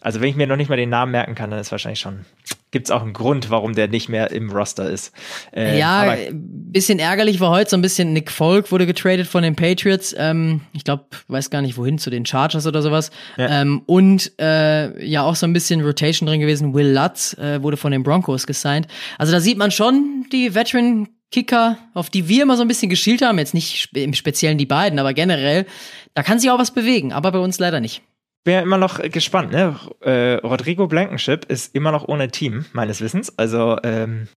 also wenn ich mir noch nicht mal den Namen merken kann, dann ist wahrscheinlich schon, gibt es auch einen Grund, warum der nicht mehr im Roster ist. Äh, ja, bisschen ärgerlich war heute so ein bisschen Nick Folk wurde getradet von den Patriots. Ähm, ich glaube, weiß gar nicht wohin, zu den Chargers oder sowas. Ja. Ähm, und äh, ja auch so ein bisschen Rotation drin gewesen. Will Lutz äh, wurde von den Broncos gesigned. Also da sieht man schon die Veteran Kicker, auf die wir immer so ein bisschen geschielt haben, jetzt nicht im Speziellen die beiden, aber generell, da kann sich auch was bewegen, aber bei uns leider nicht. Bin ja immer noch gespannt, ne? Äh, Rodrigo Blankenship ist immer noch ohne Team, meines Wissens. Also, ähm,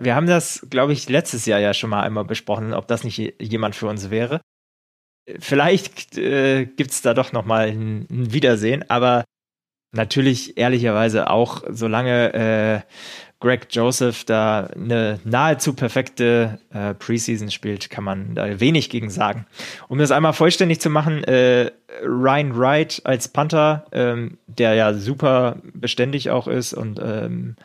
wir haben das, glaube ich, letztes Jahr ja schon mal einmal besprochen, ob das nicht jemand für uns wäre. Vielleicht äh, gibt es da doch noch mal ein, ein Wiedersehen, aber natürlich ehrlicherweise auch, solange äh, Greg Joseph da eine nahezu perfekte äh, Preseason spielt, kann man da wenig gegen sagen. Um das einmal vollständig zu machen, äh, Ryan Wright als Panther, ähm, der ja super beständig auch ist und ähm,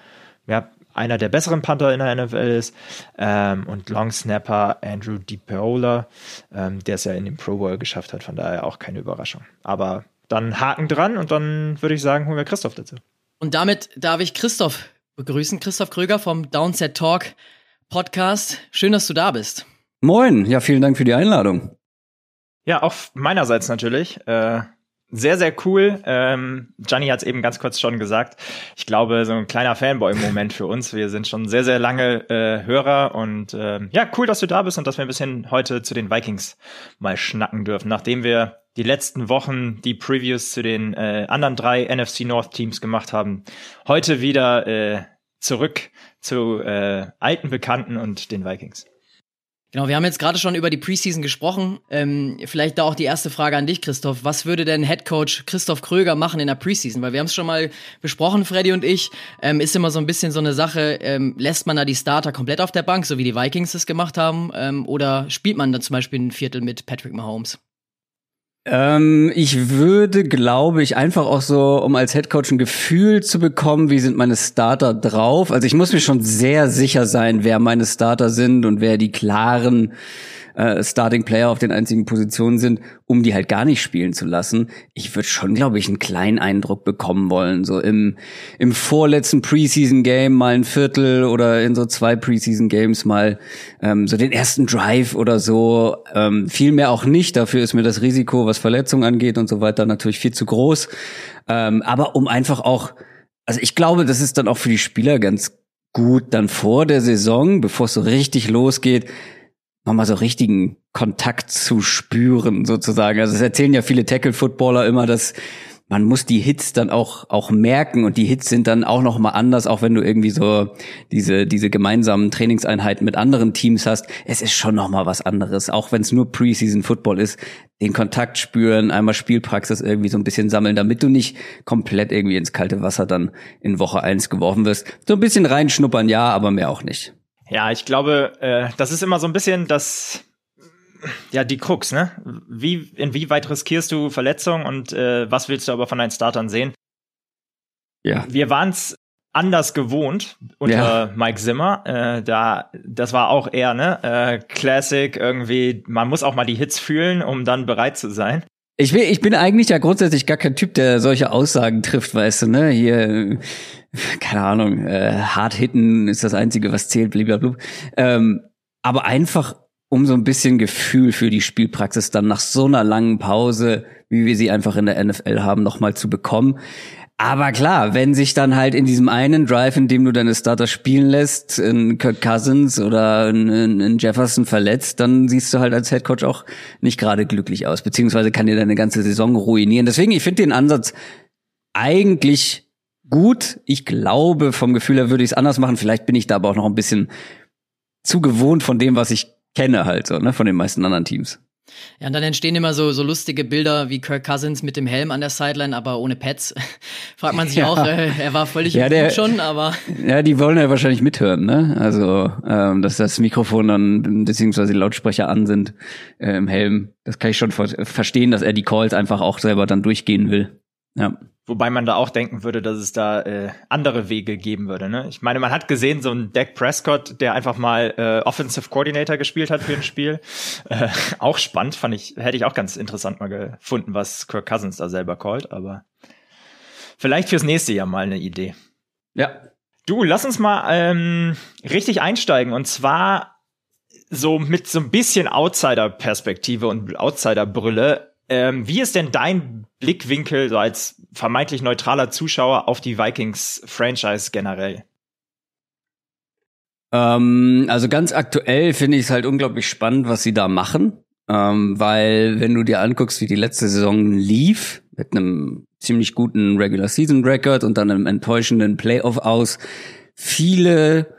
ja, einer der besseren Panther in der NFL ist, ähm, und Long Snapper Andrew DiPaola, ähm, der es ja in den Pro Bowl geschafft hat, von daher auch keine Überraschung. Aber dann Haken dran und dann würde ich sagen, holen wir Christoph dazu. Und damit darf ich Christoph begrüßen. Christoph Kröger vom Downset Talk Podcast. Schön, dass du da bist. Moin, ja, vielen Dank für die Einladung. Ja, auch meinerseits natürlich. Äh, sehr, sehr cool. Ähm, Gianni hat es eben ganz kurz schon gesagt. Ich glaube, so ein kleiner Fanboy-Moment für uns. Wir sind schon sehr, sehr lange äh, Hörer und äh, ja, cool, dass du da bist und dass wir ein bisschen heute zu den Vikings mal schnacken dürfen, nachdem wir die letzten Wochen die Previews zu den äh, anderen drei NFC North Teams gemacht haben. Heute wieder äh, zurück zu äh, alten Bekannten und den Vikings. Genau, wir haben jetzt gerade schon über die Preseason gesprochen. Ähm, vielleicht da auch die erste Frage an dich, Christoph. Was würde denn Head Coach Christoph Kröger machen in der Preseason? Weil wir haben es schon mal besprochen, Freddy und ich. Ähm, ist immer so ein bisschen so eine Sache, ähm, lässt man da die Starter komplett auf der Bank, so wie die Vikings es gemacht haben? Ähm, oder spielt man dann zum Beispiel ein Viertel mit Patrick Mahomes? Ähm, ich würde, glaube ich, einfach auch so, um als Headcoach ein Gefühl zu bekommen, wie sind meine Starter drauf. Also ich muss mir schon sehr sicher sein, wer meine Starter sind und wer die klaren äh, Starting Player auf den einzigen Positionen sind, um die halt gar nicht spielen zu lassen. Ich würde schon, glaube ich, einen kleinen Eindruck bekommen wollen. So im, im vorletzten Preseason Game mal ein Viertel oder in so zwei Preseason Games mal ähm, so den ersten Drive oder so. Ähm, viel mehr auch nicht. Dafür ist mir das Risiko, was Verletzungen angeht und so weiter, natürlich viel zu groß. Ähm, aber um einfach auch, also ich glaube, das ist dann auch für die Spieler ganz gut dann vor der Saison, bevor es so richtig losgeht, nochmal so richtigen Kontakt zu spüren, sozusagen. Also es erzählen ja viele Tackle-Footballer immer, dass man muss die Hits dann auch auch merken und die Hits sind dann auch noch mal anders, auch wenn du irgendwie so diese diese gemeinsamen Trainingseinheiten mit anderen Teams hast. Es ist schon noch mal was anderes, auch wenn es nur Preseason Football ist. Den Kontakt spüren, einmal Spielpraxis irgendwie so ein bisschen sammeln, damit du nicht komplett irgendwie ins kalte Wasser dann in Woche eins geworfen wirst. So ein bisschen reinschnuppern, ja, aber mehr auch nicht. Ja, ich glaube, äh, das ist immer so ein bisschen das ja die Krux, ne? Wie, inwieweit riskierst du Verletzungen und äh, was willst du aber von deinen Startern sehen? Ja. Wir waren es anders gewohnt unter ja. Mike Zimmer. Äh, da, das war auch eher ne äh, Classic irgendwie. Man muss auch mal die Hits fühlen, um dann bereit zu sein. Ich, will, ich bin eigentlich ja grundsätzlich gar kein Typ, der solche Aussagen trifft, weißt du, ne? Hier, keine Ahnung, äh, hart hitten ist das Einzige, was zählt, blablabla. Ähm, aber einfach, um so ein bisschen Gefühl für die Spielpraxis dann nach so einer langen Pause, wie wir sie einfach in der NFL haben, nochmal zu bekommen. Aber klar, wenn sich dann halt in diesem einen Drive, in dem du deine Starter spielen lässt, in Kirk Cousins oder in, Jefferson verletzt, dann siehst du halt als Headcoach auch nicht gerade glücklich aus, beziehungsweise kann dir deine ganze Saison ruinieren. Deswegen, ich finde den Ansatz eigentlich gut. Ich glaube, vom Gefühl her würde ich es anders machen. Vielleicht bin ich da aber auch noch ein bisschen zu gewohnt von dem, was ich kenne halt so, ne, von den meisten anderen Teams. Ja, und dann entstehen immer so, so lustige Bilder wie Kirk Cousins mit dem Helm an der Sideline, aber ohne Pads. Fragt man sich ja. auch, äh, er war völlig ja, der, schon, aber. Ja, die wollen ja wahrscheinlich mithören, ne? Also, ähm, dass das Mikrofon dann, beziehungsweise die Lautsprecher an sind äh, im Helm. Das kann ich schon ver verstehen, dass er die Calls einfach auch selber dann durchgehen will. Ja. Wobei man da auch denken würde, dass es da äh, andere Wege geben würde. Ne? Ich meine, man hat gesehen, so ein Dak Prescott, der einfach mal äh, Offensive Coordinator gespielt hat für ein Spiel. Äh, auch spannend, fand ich, hätte ich auch ganz interessant mal gefunden, was Kirk Cousins da selber callt, aber vielleicht fürs nächste Jahr mal eine Idee. Ja. Du, lass uns mal ähm, richtig einsteigen und zwar so mit so ein bisschen Outsider-Perspektive und Outsider-Brille ähm, wie ist denn dein Blickwinkel so als vermeintlich neutraler Zuschauer auf die Vikings-Franchise generell? Ähm, also ganz aktuell finde ich es halt unglaublich spannend, was sie da machen. Ähm, weil wenn du dir anguckst, wie die letzte Saison lief, mit einem ziemlich guten Regular Season Record und dann einem enttäuschenden Playoff aus, viele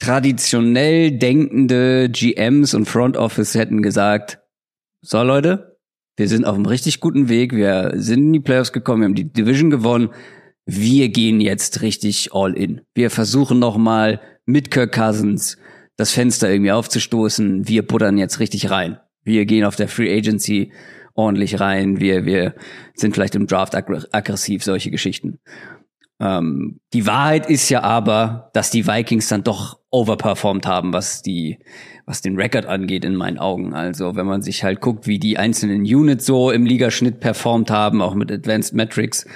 traditionell denkende GMs und Front Office hätten gesagt, so Leute, wir sind auf einem richtig guten Weg. Wir sind in die Playoffs gekommen. Wir haben die Division gewonnen. Wir gehen jetzt richtig all in. Wir versuchen nochmal mit Kirk Cousins das Fenster irgendwie aufzustoßen. Wir buttern jetzt richtig rein. Wir gehen auf der Free Agency ordentlich rein. Wir, wir sind vielleicht im Draft aggressiv, solche Geschichten. Ähm, die Wahrheit ist ja aber, dass die Vikings dann doch overperformed haben, was die, was den Record angeht, in meinen Augen. Also, wenn man sich halt guckt, wie die einzelnen Units so im Ligaschnitt performt haben, auch mit Advanced Metrics,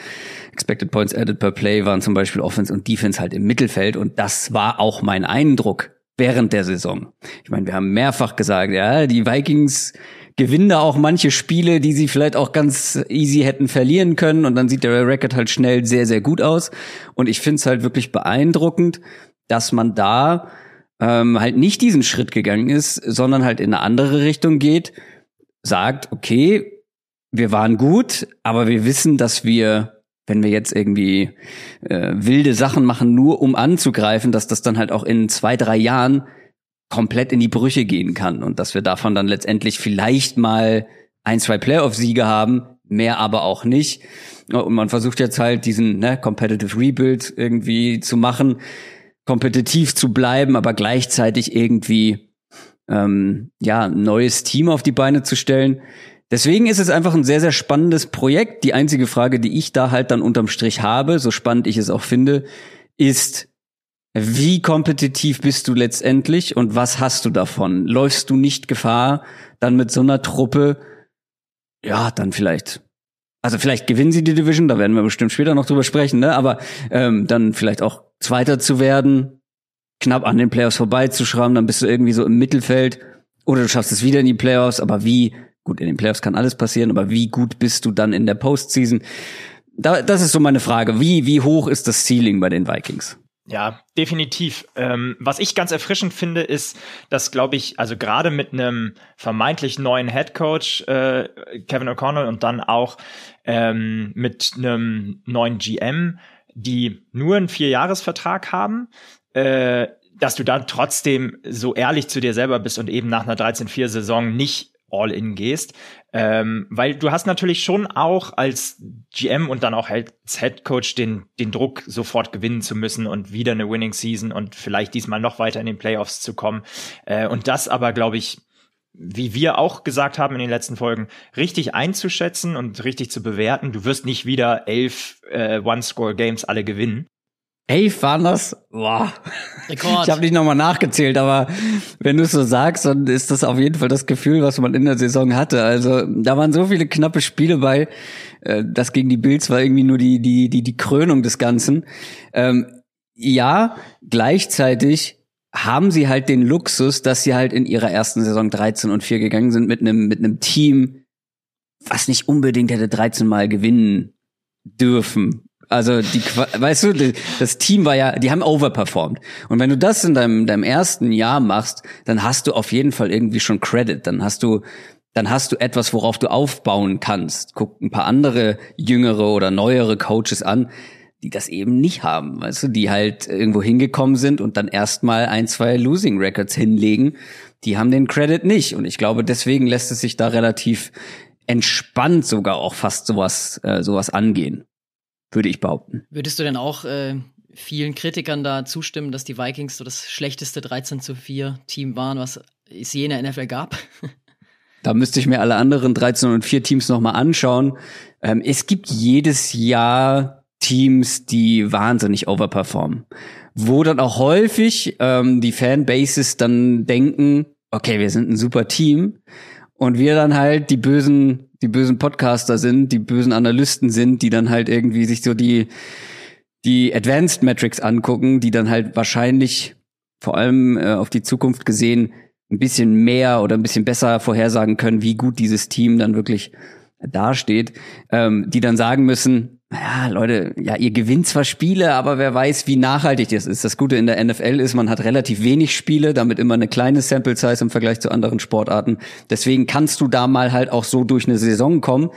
Expected Points Added per Play waren zum Beispiel Offense und Defense halt im Mittelfeld und das war auch mein Eindruck während der Saison. Ich meine, wir haben mehrfach gesagt, ja, die Vikings gewinnen da auch manche Spiele, die sie vielleicht auch ganz easy hätten verlieren können und dann sieht der Record halt schnell sehr, sehr gut aus. Und ich finde es halt wirklich beeindruckend, dass man da ähm, halt nicht diesen Schritt gegangen ist, sondern halt in eine andere Richtung geht, sagt, okay, wir waren gut, aber wir wissen, dass wir, wenn wir jetzt irgendwie äh, wilde Sachen machen, nur um anzugreifen, dass das dann halt auch in zwei, drei Jahren komplett in die Brüche gehen kann und dass wir davon dann letztendlich vielleicht mal ein, zwei Playoff-Siege haben, mehr aber auch nicht. Und man versucht jetzt halt diesen ne, Competitive Rebuild irgendwie zu machen, kompetitiv zu bleiben, aber gleichzeitig irgendwie ähm, ja ein neues Team auf die Beine zu stellen. Deswegen ist es einfach ein sehr, sehr spannendes Projekt. Die einzige Frage, die ich da halt dann unterm Strich habe, so spannend ich es auch finde, ist, wie kompetitiv bist du letztendlich und was hast du davon? Läufst du nicht Gefahr, dann mit so einer Truppe, ja, dann vielleicht, also vielleicht gewinnen sie die Division, da werden wir bestimmt später noch drüber sprechen, ne? aber ähm, dann vielleicht auch Zweiter zu werden, knapp an den Playoffs vorbeizuschrauben, dann bist du irgendwie so im Mittelfeld oder du schaffst es wieder in die Playoffs, aber wie, gut, in den Playoffs kann alles passieren, aber wie gut bist du dann in der Postseason? Da, das ist so meine Frage. Wie, wie hoch ist das Ceiling bei den Vikings? Ja, definitiv. Ähm, was ich ganz erfrischend finde, ist, dass, glaube ich, also gerade mit einem vermeintlich neuen Head Coach äh, Kevin O'Connell und dann auch ähm, mit einem neuen GM, die nur einen Vierjahresvertrag haben, äh, dass du dann trotzdem so ehrlich zu dir selber bist und eben nach einer 13-4-Saison nicht all in gehst. Ähm, weil du hast natürlich schon auch als GM und dann auch als Head Coach den, den Druck, sofort gewinnen zu müssen und wieder eine Winning Season und vielleicht diesmal noch weiter in den Playoffs zu kommen. Äh, und das aber, glaube ich, wie wir auch gesagt haben in den letzten Folgen, richtig einzuschätzen und richtig zu bewerten. Du wirst nicht wieder elf äh, One-Score-Games alle gewinnen. Elf waren das? Boah. Rekord. Ich habe nicht nochmal nachgezählt, aber wenn du es so sagst, dann ist das auf jeden Fall das Gefühl, was man in der Saison hatte. Also da waren so viele knappe Spiele bei. Äh, das gegen die Bills war irgendwie nur die die die die Krönung des Ganzen. Ähm, ja, gleichzeitig haben sie halt den Luxus, dass sie halt in ihrer ersten Saison 13 und 4 gegangen sind mit einem mit einem Team, was nicht unbedingt hätte 13 Mal gewinnen dürfen. Also die, weißt du, das Team war ja, die haben overperformed. Und wenn du das in deinem, deinem ersten Jahr machst, dann hast du auf jeden Fall irgendwie schon Credit. Dann hast du, dann hast du etwas, worauf du aufbauen kannst. Guck ein paar andere jüngere oder neuere Coaches an, die das eben nicht haben, weißt du, die halt irgendwo hingekommen sind und dann erstmal ein, zwei Losing Records hinlegen. Die haben den Credit nicht. Und ich glaube, deswegen lässt es sich da relativ entspannt sogar auch fast sowas, äh, sowas angehen. Würde ich behaupten. Würdest du denn auch äh, vielen Kritikern da zustimmen, dass die Vikings so das schlechteste 13 zu 4 Team waren, was es je in der NFL gab? Da müsste ich mir alle anderen 13 und 4 Teams nochmal anschauen. Ähm, es gibt jedes Jahr Teams, die wahnsinnig overperformen. Wo dann auch häufig ähm, die Fanbases dann denken, okay, wir sind ein super Team. Und wir dann halt die bösen, die bösen Podcaster sind, die bösen Analysten sind, die dann halt irgendwie sich so die, die Advanced Metrics angucken, die dann halt wahrscheinlich vor allem äh, auf die Zukunft gesehen ein bisschen mehr oder ein bisschen besser vorhersagen können, wie gut dieses Team dann wirklich dasteht, ähm, die dann sagen müssen, ja, Leute, ja, ihr gewinnt zwar Spiele, aber wer weiß, wie nachhaltig das ist. Das Gute in der NFL ist, man hat relativ wenig Spiele, damit immer eine kleine Sample Size im Vergleich zu anderen Sportarten. Deswegen kannst du da mal halt auch so durch eine Saison kommen.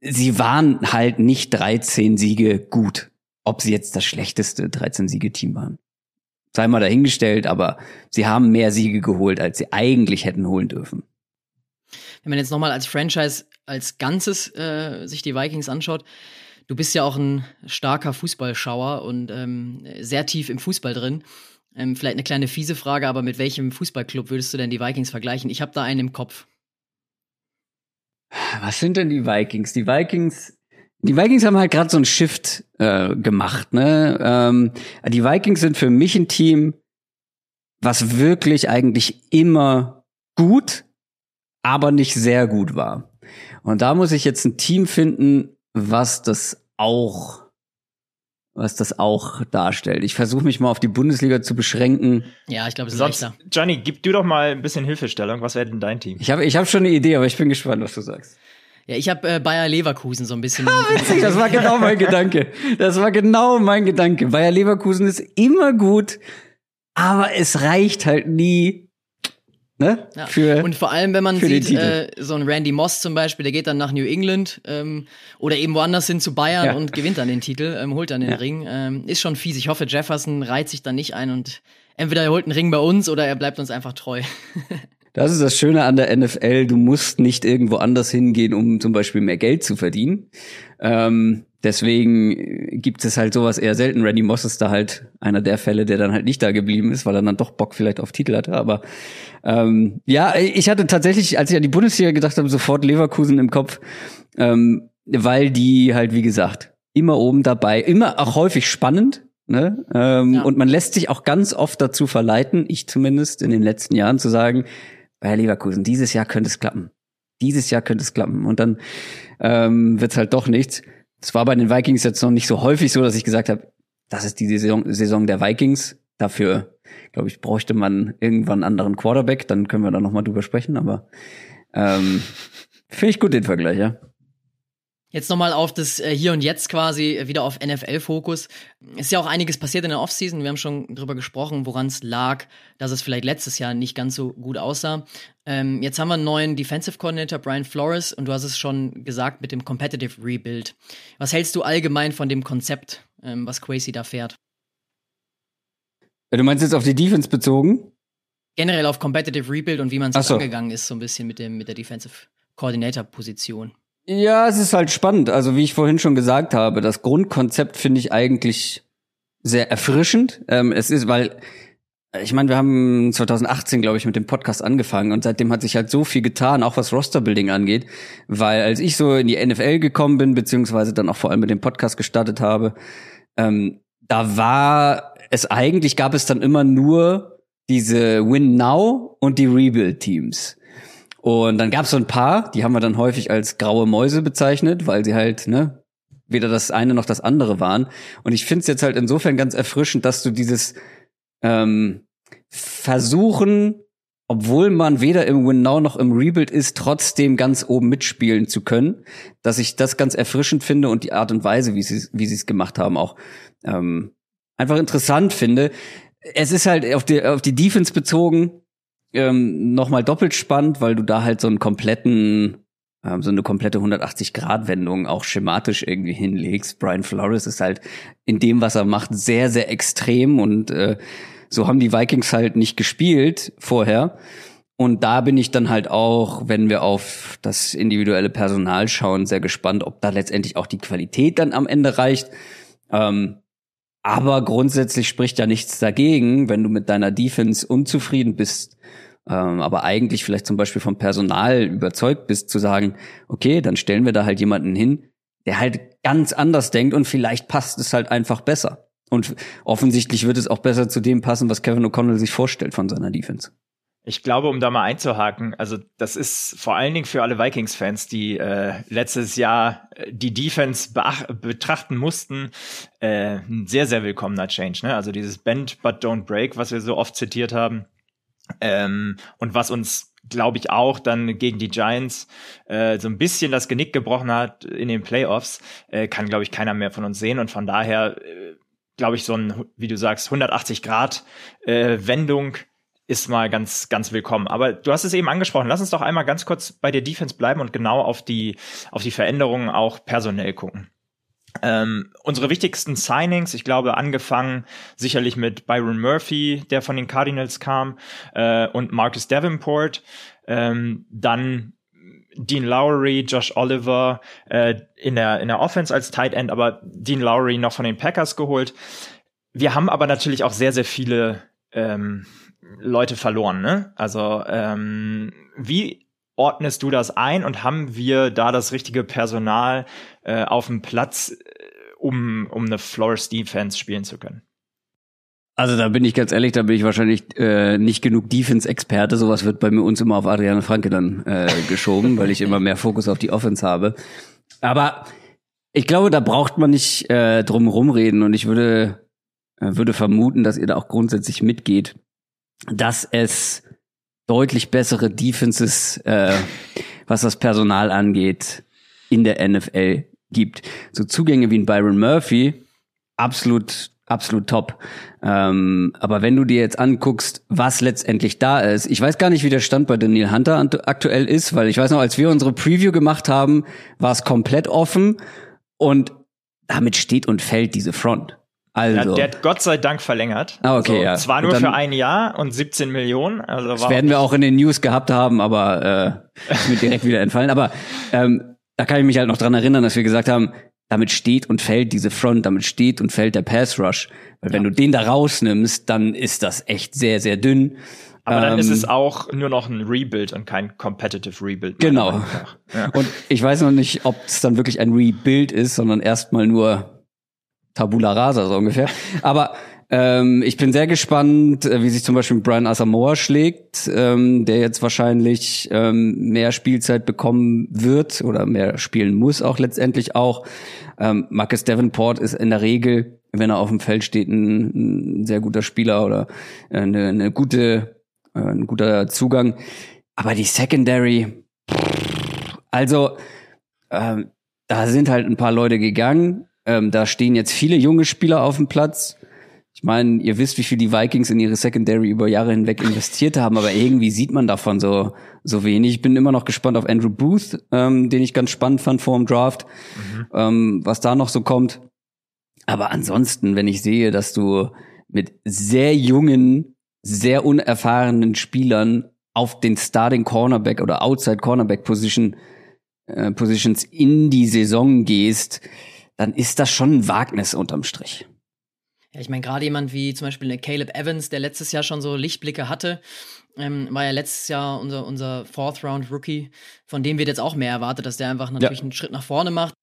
Sie waren halt nicht 13 Siege gut. Ob sie jetzt das schlechteste 13 Siege Team waren. Sei mal dahingestellt, aber sie haben mehr Siege geholt, als sie eigentlich hätten holen dürfen. Wenn man jetzt nochmal als Franchise als Ganzes äh, sich die Vikings anschaut, Du bist ja auch ein starker Fußballschauer und ähm, sehr tief im Fußball drin. Ähm, vielleicht eine kleine fiese Frage, aber mit welchem Fußballclub würdest du denn die Vikings vergleichen? Ich habe da einen im Kopf. Was sind denn die Vikings? Die Vikings, die Vikings haben halt gerade so einen Shift äh, gemacht. Ne? Ähm, die Vikings sind für mich ein Team, was wirklich eigentlich immer gut, aber nicht sehr gut war. Und da muss ich jetzt ein Team finden, was das auch was das auch darstellt. Ich versuche mich mal auf die Bundesliga zu beschränken. Ja, ich glaube, es ist Sonst, leichter. Johnny, gib du doch mal ein bisschen Hilfestellung. Was wäre denn dein Team? Ich habe ich hab schon eine Idee, aber ich bin gespannt, was du sagst. Ja, ich habe äh, Bayer Leverkusen so ein bisschen. Ah, witzig, das war genau mein Gedanke. Das war genau mein Gedanke. Bayer Leverkusen ist immer gut, aber es reicht halt nie Ne? Ja. Für, und vor allem, wenn man sieht, äh, so ein Randy Moss zum Beispiel, der geht dann nach New England ähm, oder eben woanders hin zu Bayern ja. und gewinnt dann den Titel, ähm, holt dann den ja. Ring. Ähm, ist schon fies. Ich hoffe, Jefferson reiht sich dann nicht ein und entweder er holt einen Ring bei uns oder er bleibt uns einfach treu. das ist das Schöne an der NFL. Du musst nicht irgendwo anders hingehen, um zum Beispiel mehr Geld zu verdienen. Ähm, Deswegen gibt es halt sowas eher selten. Randy Moss ist da halt einer der Fälle, der dann halt nicht da geblieben ist, weil er dann doch Bock vielleicht auf Titel hatte. Aber ähm, ja, ich hatte tatsächlich, als ich an die Bundesliga gedacht habe, sofort Leverkusen im Kopf, ähm, weil die halt, wie gesagt, immer oben dabei, immer auch häufig spannend. Ne? Ähm, ja. Und man lässt sich auch ganz oft dazu verleiten, ich zumindest in den letzten Jahren, zu sagen, bei Leverkusen, dieses Jahr könnte es klappen. Dieses Jahr könnte es klappen. Und dann ähm, wird es halt doch nichts. Es war bei den Vikings jetzt noch nicht so häufig so, dass ich gesagt habe, das ist die Saison, Saison der Vikings. Dafür, glaube ich, bräuchte man irgendwann einen anderen Quarterback. Dann können wir da nochmal drüber sprechen. Aber ähm, finde ich gut den Vergleich, ja. Jetzt nochmal auf das äh, Hier und Jetzt quasi, äh, wieder auf NFL-Fokus. Ist ja auch einiges passiert in der Offseason. Wir haben schon drüber gesprochen, woran es lag, dass es vielleicht letztes Jahr nicht ganz so gut aussah. Ähm, jetzt haben wir einen neuen Defensive Coordinator, Brian Flores, und du hast es schon gesagt mit dem Competitive Rebuild. Was hältst du allgemein von dem Konzept, ähm, was Quasi da fährt? Du meinst jetzt auf die Defense bezogen? Generell auf Competitive Rebuild und wie man es so. angegangen ist, so ein bisschen mit, dem, mit der Defensive Coordinator-Position. Ja, es ist halt spannend. Also wie ich vorhin schon gesagt habe, das Grundkonzept finde ich eigentlich sehr erfrischend. Ähm, es ist, weil ich meine, wir haben 2018, glaube ich, mit dem Podcast angefangen und seitdem hat sich halt so viel getan, auch was Rosterbuilding angeht, weil als ich so in die NFL gekommen bin, beziehungsweise dann auch vor allem mit dem Podcast gestartet habe, ähm, da war es eigentlich, gab es dann immer nur diese Win Now und die Rebuild Teams. Und dann gab es so ein paar, die haben wir dann häufig als graue Mäuse bezeichnet, weil sie halt, ne, weder das eine noch das andere waren. Und ich finde es jetzt halt insofern ganz erfrischend, dass du dieses ähm, versuchen, obwohl man weder im Win Now noch im Rebuild ist, trotzdem ganz oben mitspielen zu können, dass ich das ganz erfrischend finde und die Art und Weise, wie sie wie es gemacht haben, auch ähm, einfach interessant finde. Es ist halt auf die auf die Defense bezogen ähm, noch mal doppelt spannend, weil du da halt so einen kompletten ähm, so eine komplette 180-Grad-Wendung auch schematisch irgendwie hinlegst. Brian Flores ist halt in dem, was er macht, sehr, sehr extrem und äh, so haben die Vikings halt nicht gespielt vorher. Und da bin ich dann halt auch, wenn wir auf das individuelle Personal schauen, sehr gespannt, ob da letztendlich auch die Qualität dann am Ende reicht. Ähm, aber grundsätzlich spricht ja nichts dagegen, wenn du mit deiner Defense unzufrieden bist, ähm, aber eigentlich vielleicht zum Beispiel vom Personal überzeugt bist, zu sagen, okay, dann stellen wir da halt jemanden hin, der halt ganz anders denkt und vielleicht passt es halt einfach besser. Und offensichtlich wird es auch besser zu dem passen, was Kevin O'Connell sich vorstellt von seiner Defense. Ich glaube, um da mal einzuhaken, also das ist vor allen Dingen für alle Vikings-Fans, die äh, letztes Jahr äh, die Defense betrachten mussten, äh, ein sehr, sehr willkommener Change. Ne? Also dieses Bend but don't break, was wir so oft zitiert haben. Ähm, und was uns glaube ich auch dann gegen die Giants äh, so ein bisschen das Genick gebrochen hat in den Playoffs, äh, kann glaube ich keiner mehr von uns sehen und von daher äh, glaube ich, so ein, wie du sagst, 180 Grad äh, Wendung ist mal ganz, ganz willkommen. Aber du hast es eben angesprochen. Lass uns doch einmal ganz kurz bei der Defense bleiben und genau auf die, auf die Veränderungen auch personell gucken. Ähm, unsere wichtigsten Signings, ich glaube, angefangen sicherlich mit Byron Murphy, der von den Cardinals kam, äh, und Marcus Davenport. Ähm, dann Dean Lowry, Josh Oliver äh, in, der, in der Offense als Tight End, aber Dean Lowry noch von den Packers geholt. Wir haben aber natürlich auch sehr, sehr viele ähm, Leute verloren. Ne? Also ähm, wie ordnest du das ein und haben wir da das richtige Personal äh, auf dem Platz, äh, um, um eine Flores Defense spielen zu können? Also da bin ich ganz ehrlich, da bin ich wahrscheinlich äh, nicht genug Defense-Experte. Sowas wird bei mir uns immer auf Adriane Franke dann äh, geschoben, weil ich immer mehr Fokus auf die Offense habe. Aber ich glaube, da braucht man nicht äh, drum rumreden und ich würde, äh, würde vermuten, dass ihr da auch grundsätzlich mitgeht, dass es deutlich bessere Defenses, äh, was das Personal angeht, in der NFL gibt. So Zugänge wie ein Byron Murphy, absolut absolut top. Ähm, aber wenn du dir jetzt anguckst, was letztendlich da ist, ich weiß gar nicht, wie der Stand bei Daniel Hunter aktuell ist, weil ich weiß noch, als wir unsere Preview gemacht haben, war es komplett offen und damit steht und fällt diese Front. Also. Ja, der hat Gott sei Dank verlängert. Ah, okay, also, ja. Zwar nur dann, für ein Jahr und 17 Millionen. Also das werden wir auch in den News gehabt haben, aber äh, ist mir direkt wieder entfallen. Aber ähm, da kann ich mich halt noch dran erinnern, dass wir gesagt haben, damit steht und fällt diese Front, damit steht und fällt der Pass Rush. Weil ja. wenn du den da rausnimmst, dann ist das echt sehr, sehr dünn. Aber dann ist es ähm, auch nur noch ein Rebuild und kein Competitive Rebuild. Genau. Ja. Und ich weiß noch nicht, ob es dann wirklich ein Rebuild ist, sondern erstmal nur Tabula Rasa so ungefähr. Aber ähm, ich bin sehr gespannt, äh, wie sich zum Beispiel Brian Asamoah schlägt, ähm, der jetzt wahrscheinlich ähm, mehr Spielzeit bekommen wird oder mehr spielen muss auch letztendlich auch. Ähm, Marcus Davenport ist in der Regel, wenn er auf dem Feld steht, ein, ein sehr guter Spieler oder eine, eine gute, äh, ein guter Zugang. Aber die Secondary, also ähm, da sind halt ein paar Leute gegangen. Ähm, da stehen jetzt viele junge Spieler auf dem Platz. Ich meine, ihr wisst, wie viel die Vikings in ihre Secondary über Jahre hinweg investiert haben, aber irgendwie sieht man davon so, so wenig. Ich bin immer noch gespannt auf Andrew Booth, ähm, den ich ganz spannend fand vor dem Draft, mhm. ähm, was da noch so kommt. Aber ansonsten, wenn ich sehe, dass du mit sehr jungen, sehr unerfahrenen Spielern auf den Starting Cornerback oder Outside Cornerback Position, äh, Positions in die Saison gehst, dann ist das schon ein Wagnis unterm Strich. Ja, ich meine, gerade jemand wie zum Beispiel Caleb Evans, der letztes Jahr schon so Lichtblicke hatte, ähm, war ja letztes Jahr unser, unser Fourth-Round-Rookie, von dem wird jetzt auch mehr erwartet, dass der einfach natürlich ja. einen Schritt nach vorne macht.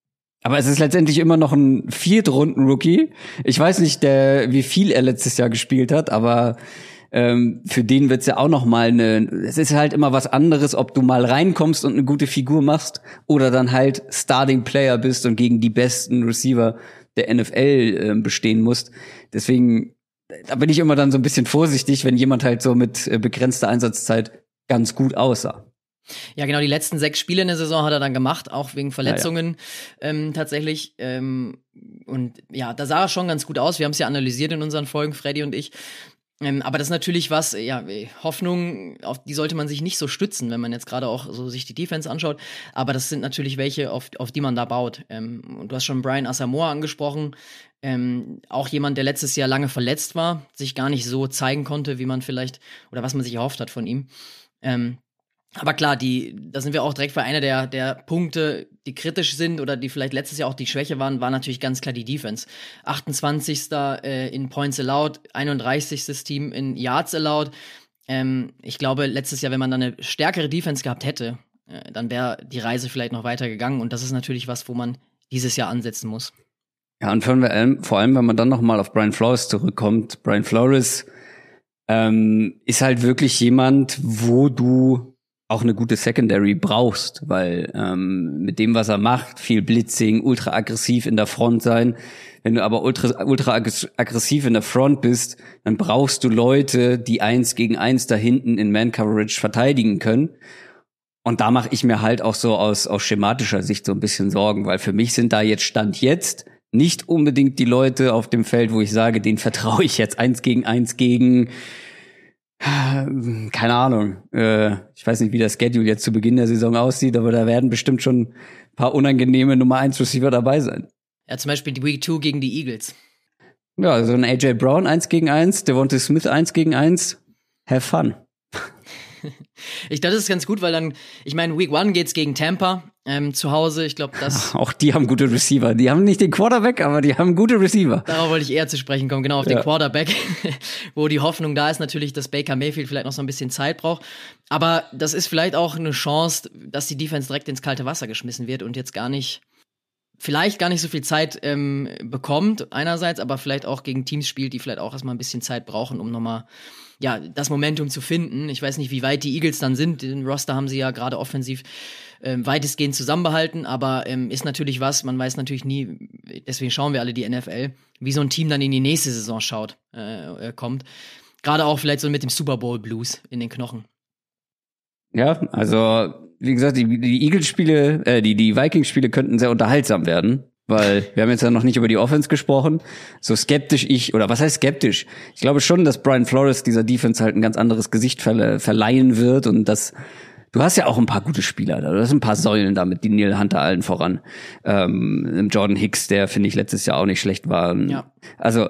Aber es ist letztendlich immer noch ein Viertrunden-Rookie. Ich weiß nicht, der, wie viel er letztes Jahr gespielt hat, aber ähm, für den wird's ja auch noch mal eine. Es ist halt immer was anderes, ob du mal reinkommst und eine gute Figur machst oder dann halt Starting Player bist und gegen die besten Receiver der NFL äh, bestehen musst. Deswegen, da bin ich immer dann so ein bisschen vorsichtig, wenn jemand halt so mit äh, begrenzter Einsatzzeit ganz gut aussah. Ja, genau, die letzten sechs Spiele in der Saison hat er dann gemacht, auch wegen Verletzungen ja, ja. Ähm, tatsächlich. Ähm, und ja, da sah er schon ganz gut aus. Wir haben es ja analysiert in unseren Folgen, Freddy und ich. Ähm, aber das ist natürlich was, ja, Hoffnung, auf die sollte man sich nicht so stützen, wenn man jetzt gerade auch so sich die Defense anschaut. Aber das sind natürlich welche, auf, auf die man da baut. Ähm, und du hast schon Brian Asamoah angesprochen. Ähm, auch jemand, der letztes Jahr lange verletzt war, sich gar nicht so zeigen konnte, wie man vielleicht oder was man sich erhofft hat von ihm. Ähm, aber klar, die, da sind wir auch direkt bei einer der, der Punkte, die kritisch sind oder die vielleicht letztes Jahr auch die Schwäche waren, war natürlich ganz klar die Defense. 28. Äh, in Points allowed, 31. Team in Yards allowed. Ähm, ich glaube, letztes Jahr, wenn man dann eine stärkere Defense gehabt hätte, äh, dann wäre die Reise vielleicht noch weiter gegangen. Und das ist natürlich was, wo man dieses Jahr ansetzen muss. Ja, und vor allem, allem wenn man dann noch mal auf Brian Flores zurückkommt. Brian Flores ähm, ist halt wirklich jemand, wo du auch eine gute Secondary brauchst, weil ähm, mit dem, was er macht, viel Blitzing, ultra aggressiv in der Front sein. Wenn du aber ultra, ultra aggressiv in der Front bist, dann brauchst du Leute, die eins gegen eins da hinten in Man-Coverage verteidigen können. Und da mache ich mir halt auch so aus, aus schematischer Sicht so ein bisschen Sorgen, weil für mich sind da jetzt Stand jetzt nicht unbedingt die Leute auf dem Feld, wo ich sage, den vertraue ich jetzt eins gegen eins gegen keine Ahnung. Äh, ich weiß nicht, wie der Schedule jetzt zu Beginn der Saison aussieht, aber da werden bestimmt schon ein paar unangenehme Nummer 1 Receiver dabei sein. Ja, zum Beispiel die Week 2 gegen die Eagles. Ja, so ein AJ Brown 1 gegen 1, Devontae Smith 1 gegen 1. Have fun. ich dachte, das ist ganz gut, weil dann, ich meine, Week One geht's gegen Tampa ähm, zu Hause. Ich glaube, das. Auch die haben gute Receiver. Die haben nicht den Quarterback, aber die haben gute Receiver. Darauf wollte ich eher zu sprechen kommen, genau auf ja. den Quarterback, wo die Hoffnung da ist natürlich, dass Baker Mayfield vielleicht noch so ein bisschen Zeit braucht. Aber das ist vielleicht auch eine Chance, dass die Defense direkt ins kalte Wasser geschmissen wird und jetzt gar nicht vielleicht gar nicht so viel Zeit ähm, bekommt, einerseits, aber vielleicht auch gegen Teams spielt, die vielleicht auch erstmal ein bisschen Zeit brauchen, um nochmal ja, das Momentum zu finden. Ich weiß nicht, wie weit die Eagles dann sind. Den Roster haben sie ja gerade offensiv ähm, weitestgehend zusammenbehalten, aber ähm, ist natürlich was, man weiß natürlich nie, deswegen schauen wir alle die NFL, wie so ein Team dann in die nächste Saison schaut, äh, äh, kommt. Gerade auch vielleicht so mit dem Super Bowl Blues in den Knochen. Ja, also wie gesagt, die, die Eagles-Spiele, äh, die, die Vikings-Spiele könnten sehr unterhaltsam werden, weil wir haben jetzt ja noch nicht über die Offense gesprochen. So skeptisch ich, oder was heißt skeptisch? Ich glaube schon, dass Brian Flores dieser Defense halt ein ganz anderes Gesicht verle verleihen wird und dass du hast ja auch ein paar gute Spieler da. Du hast ein paar Säulen damit, die Neil Hunter allen voran. Ähm, Jordan Hicks, der finde ich letztes Jahr auch nicht schlecht war. Ja. Also,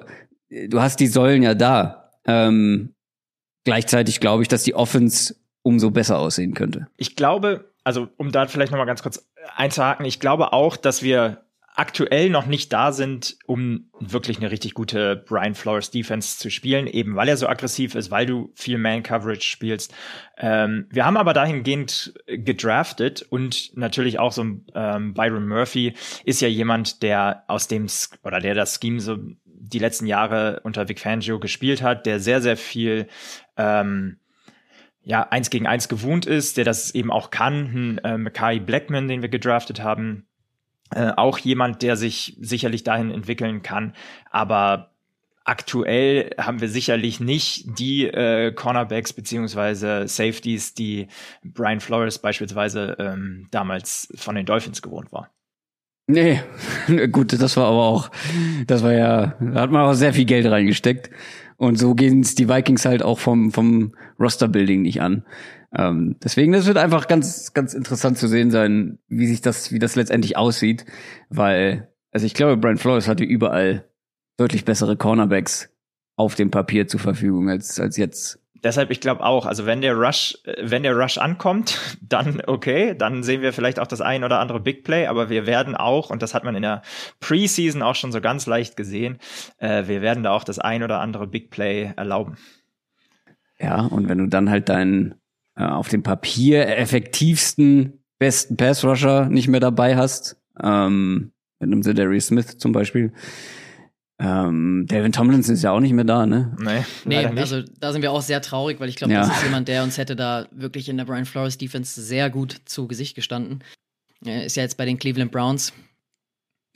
du hast die Säulen ja da. Ähm, gleichzeitig glaube ich, dass die Offense umso besser aussehen könnte. Ich glaube, also um da vielleicht nochmal ganz kurz einzuhaken, ich glaube auch, dass wir aktuell noch nicht da sind, um wirklich eine richtig gute Brian Flores Defense zu spielen, eben weil er so aggressiv ist, weil du viel Man-Coverage spielst. Ähm, wir haben aber dahingehend gedraftet und natürlich auch so ähm, Byron Murphy ist ja jemand, der aus dem oder der das Scheme so die letzten Jahre unter Vic Fangio gespielt hat, der sehr, sehr viel ähm, ja, eins gegen eins gewohnt ist, der das eben auch kann. Äh, Makai Blackman, den wir gedraftet haben, äh, auch jemand, der sich sicherlich dahin entwickeln kann. Aber aktuell haben wir sicherlich nicht die äh, Cornerbacks beziehungsweise Safeties, die Brian Flores beispielsweise ähm, damals von den Dolphins gewohnt war. Nee, gut, das war aber auch, das war ja, da hat man auch sehr viel Geld reingesteckt. Und so gehen es die Vikings halt auch vom, vom Roster-Building nicht an. Ähm, deswegen, das wird einfach ganz, ganz interessant zu sehen sein, wie sich das, wie das letztendlich aussieht. Weil, also ich glaube, Brian Flores hatte überall deutlich bessere Cornerbacks auf dem Papier zur Verfügung als, als jetzt Deshalb, ich glaube auch, also wenn der Rush, äh, wenn der Rush ankommt, dann okay, dann sehen wir vielleicht auch das ein oder andere Big Play, aber wir werden auch, und das hat man in der Preseason auch schon so ganz leicht gesehen, äh, wir werden da auch das ein oder andere Big Play erlauben. Ja, und wenn du dann halt deinen auf dem Papier effektivsten, besten Pass-Rusher nicht mehr dabei hast, ähm, mit einem Zedarius Smith zum Beispiel, ähm, David Tomlinson ist ja auch nicht mehr da, ne? Nee, Nee, also da sind wir auch sehr traurig, weil ich glaube, Ja. das ist jemand, der uns hätte da wirklich in der Brian Flores Defense sehr gut zu Gesicht gestanden. Er ist ja jetzt bei den Cleveland Browns.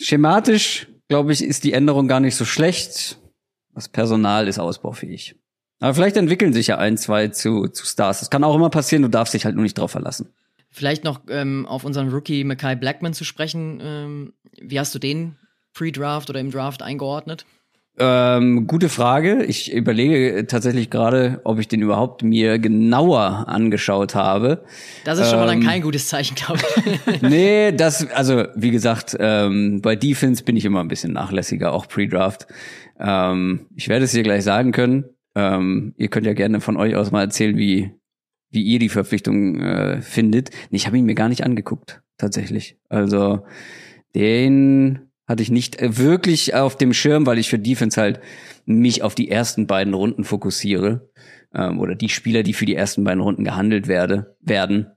Schematisch, glaube ich, ist die Änderung gar nicht so schlecht. Das Personal ist ausbaufähig. Aber vielleicht entwickeln sich ja ein, zwei zu, zu Stars. Das kann auch immer passieren, du darfst dich halt nur nicht drauf verlassen. Vielleicht noch ähm, auf unseren Rookie Mackay Blackman zu sprechen. Ähm, wie hast du den Pre-Draft oder im Draft eingeordnet? Ähm, gute Frage. Ich überlege tatsächlich gerade, ob ich den überhaupt mir genauer angeschaut habe. Das ist schon mal dann Ähm, kein gutes Zeichen, glaube ich. nee, das, also wie gesagt, ähm, bei Defense bin ich immer ein bisschen nachlässiger, auch Pre-Draft. Ähm, ich werde es dir gleich sagen können. Ähm, ihr könnt ja gerne von euch aus mal erzählen, wie, wie ihr die Verpflichtung äh, findet. Ich habe ihn mir gar nicht angeguckt, tatsächlich. Also den hatte ich nicht äh, wirklich auf dem Schirm, weil ich für Defense halt mich auf die ersten beiden Runden fokussiere. Ähm, oder die Spieler, die für die ersten beiden Runden gehandelt werde, werden.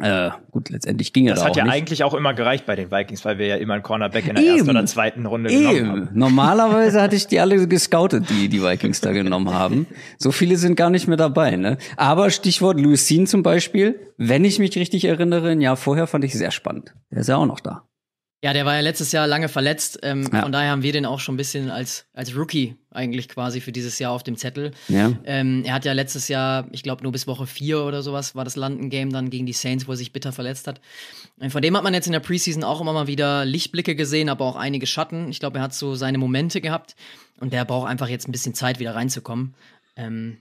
Äh, gut, letztendlich ging er Das da hat ja nicht. eigentlich auch immer gereicht bei den Vikings, weil wir ja immer einen Cornerback in der ersten Eben. oder zweiten Runde genommen Eben. haben. Normalerweise hatte ich die alle gescoutet, die die Vikings da genommen haben. So viele sind gar nicht mehr dabei, ne? Aber Stichwort Sean zum Beispiel, wenn ich mich richtig erinnere, ein Jahr vorher fand ich sehr spannend. Der ist ja auch noch da. Ja, der war ja letztes Jahr lange verletzt. Ähm, Ja. Von daher haben wir den auch schon ein bisschen als, als Rookie eigentlich quasi für dieses Jahr auf dem Zettel. Ja. Ähm, er hat ja letztes Jahr, ich glaube nur bis Woche vier oder sowas, war das London-Game dann gegen die Saints, wo er sich bitter verletzt hat. Und von dem hat man jetzt in der Preseason auch immer mal wieder Lichtblicke gesehen, aber auch einige Schatten. Ich glaube, er hat so seine Momente gehabt und der braucht einfach jetzt ein bisschen Zeit, wieder reinzukommen. Ähm,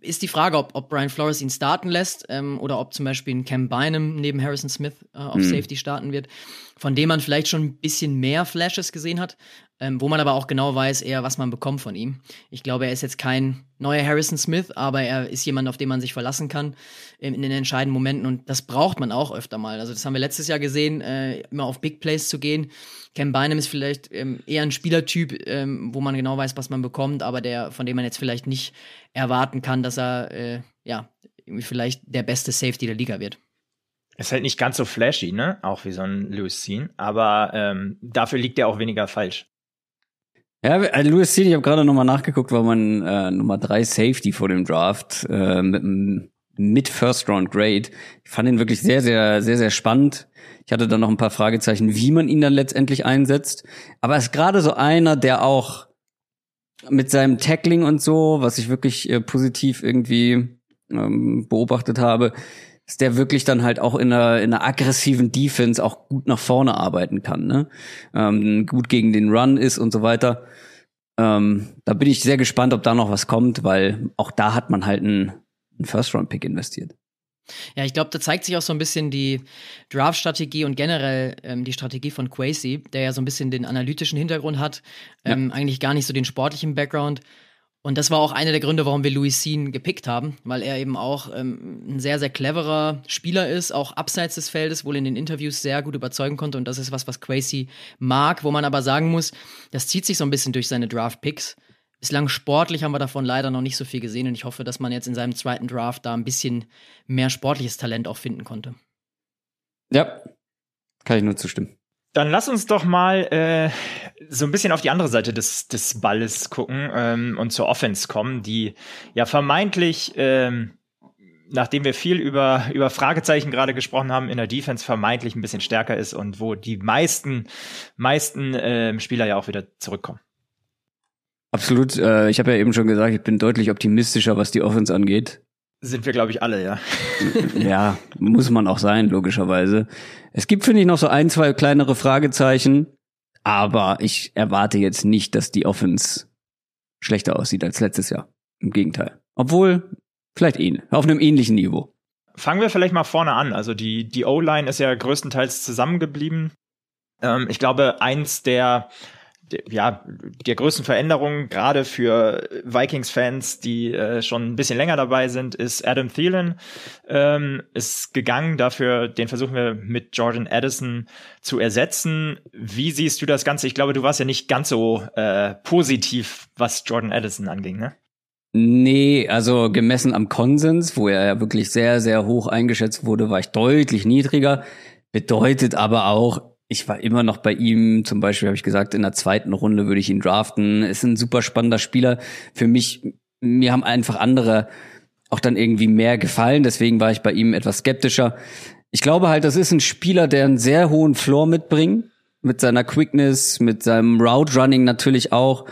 ist die Frage, ob, ob Brian Flores ihn starten lässt ähm, oder ob zum Beispiel ein Cam Bynum neben Harrison Smith äh, auf Safety starten wird, von dem man vielleicht schon ein bisschen mehr Flashes gesehen hat, ähm, wo man aber auch genau weiß, eher, was man bekommt von ihm. Ich glaube, er ist jetzt kein neuer Harrison Smith, aber er ist jemand, auf den man sich verlassen kann ähm, in den entscheidenden Momenten und das braucht man auch öfter mal. Also das haben wir letztes Jahr gesehen, äh, immer auf Big Plays zu gehen. Cam Bynum ist vielleicht ähm, eher ein Spielertyp, ähm, wo man genau weiß, was man bekommt, aber der, von dem man jetzt vielleicht nicht erwarten kann, dass er äh, ja irgendwie vielleicht der beste Safety der Liga wird. Ist halt nicht ganz so flashy, ne? Auch wie so ein Louis Sean, aber ähm, dafür liegt er auch weniger falsch. Ja, äh, Louis Sean, ich habe gerade nochmal nachgeguckt, war mein äh, Nummer drei Safety vor dem Draft äh, mit mit First Round Grade. Ich fand ihn wirklich sehr, sehr, sehr, sehr spannend. Ich hatte da noch ein paar Fragezeichen, wie man ihn dann letztendlich einsetzt. Aber er ist gerade so einer, der auch mit seinem Tackling und so, was ich wirklich äh, positiv irgendwie ähm, beobachtet habe, ist der wirklich dann halt auch in einer, in einer aggressiven Defense auch gut nach vorne arbeiten kann, ne? Ähm, gut gegen den Run ist und so weiter. Ähm, da bin ich sehr gespannt, ob da noch was kommt, weil auch da hat man halt einen, einen First-Round-Pick investiert. Ja, ich glaube, da zeigt sich auch so ein bisschen die Draft-Strategie und generell ähm, die Strategie von Quasi, der ja so ein bisschen den analytischen Hintergrund hat, ähm, eigentlich gar nicht so den sportlichen Background. Und das war auch einer der Gründe, warum wir Louis Sean gepickt haben, weil er eben auch ähm, ein sehr, sehr cleverer Spieler ist, auch abseits des Feldes, wohl in den Interviews sehr gut überzeugen konnte. Und das ist was, was Quasi mag, wo man aber sagen muss, das zieht sich so ein bisschen durch seine Draft-Picks. Bislang sportlich haben wir davon leider noch nicht so viel gesehen und ich hoffe, dass man jetzt in seinem zweiten Draft da ein bisschen mehr sportliches Talent auch finden konnte. Ja, kann ich nur zustimmen. Dann lass uns doch mal äh, so ein bisschen auf die andere Seite des, des Balles gucken ähm, und zur Offense kommen, die ja vermeintlich, ähm, nachdem wir viel über, über Fragezeichen gerade gesprochen haben, in der Defense vermeintlich ein bisschen stärker ist und wo die meisten, meisten ähm, Spieler ja auch wieder zurückkommen. Absolut. Äh, ich habe ja eben schon gesagt, ich bin deutlich optimistischer, was die Offense angeht. Sind wir, glaube ich, alle, ja. ja, muss man auch sein, logischerweise. Es gibt, finde ich, noch so ein, zwei kleinere Fragezeichen, aber ich erwarte jetzt nicht, dass die Offense schlechter aussieht als letztes Jahr. Im Gegenteil. Obwohl, vielleicht ähnlich, auf einem ähnlichen Niveau. Fangen wir vielleicht mal vorne an. Also die, die O-Line ist ja größtenteils zusammengeblieben. Ähm, ich glaube, eins der ja, der größten Veränderungen, gerade für Vikings-Fans, die äh, schon ein bisschen länger dabei sind, ist Adam Thielen ähm, ist gegangen. Dafür, den versuchen wir mit Jordan Addison zu ersetzen. Wie siehst du das Ganze? Ich glaube, du warst ja nicht ganz so äh, positiv, was Jordan Addison anging, ne? Nee, also gemessen am Konsens, wo er ja wirklich sehr, sehr hoch eingeschätzt wurde, war ich deutlich niedriger. Bedeutet aber auch, ich war immer noch bei ihm, zum Beispiel habe ich gesagt, in der zweiten Runde würde ich ihn draften. Ist ein super spannender Spieler. Für mich, mir haben einfach andere auch dann irgendwie mehr gefallen, deswegen war ich bei ihm etwas skeptischer. Ich glaube halt, das ist ein Spieler, der einen sehr hohen Floor mitbringt, mit seiner Quickness, mit seinem Route Running natürlich auch.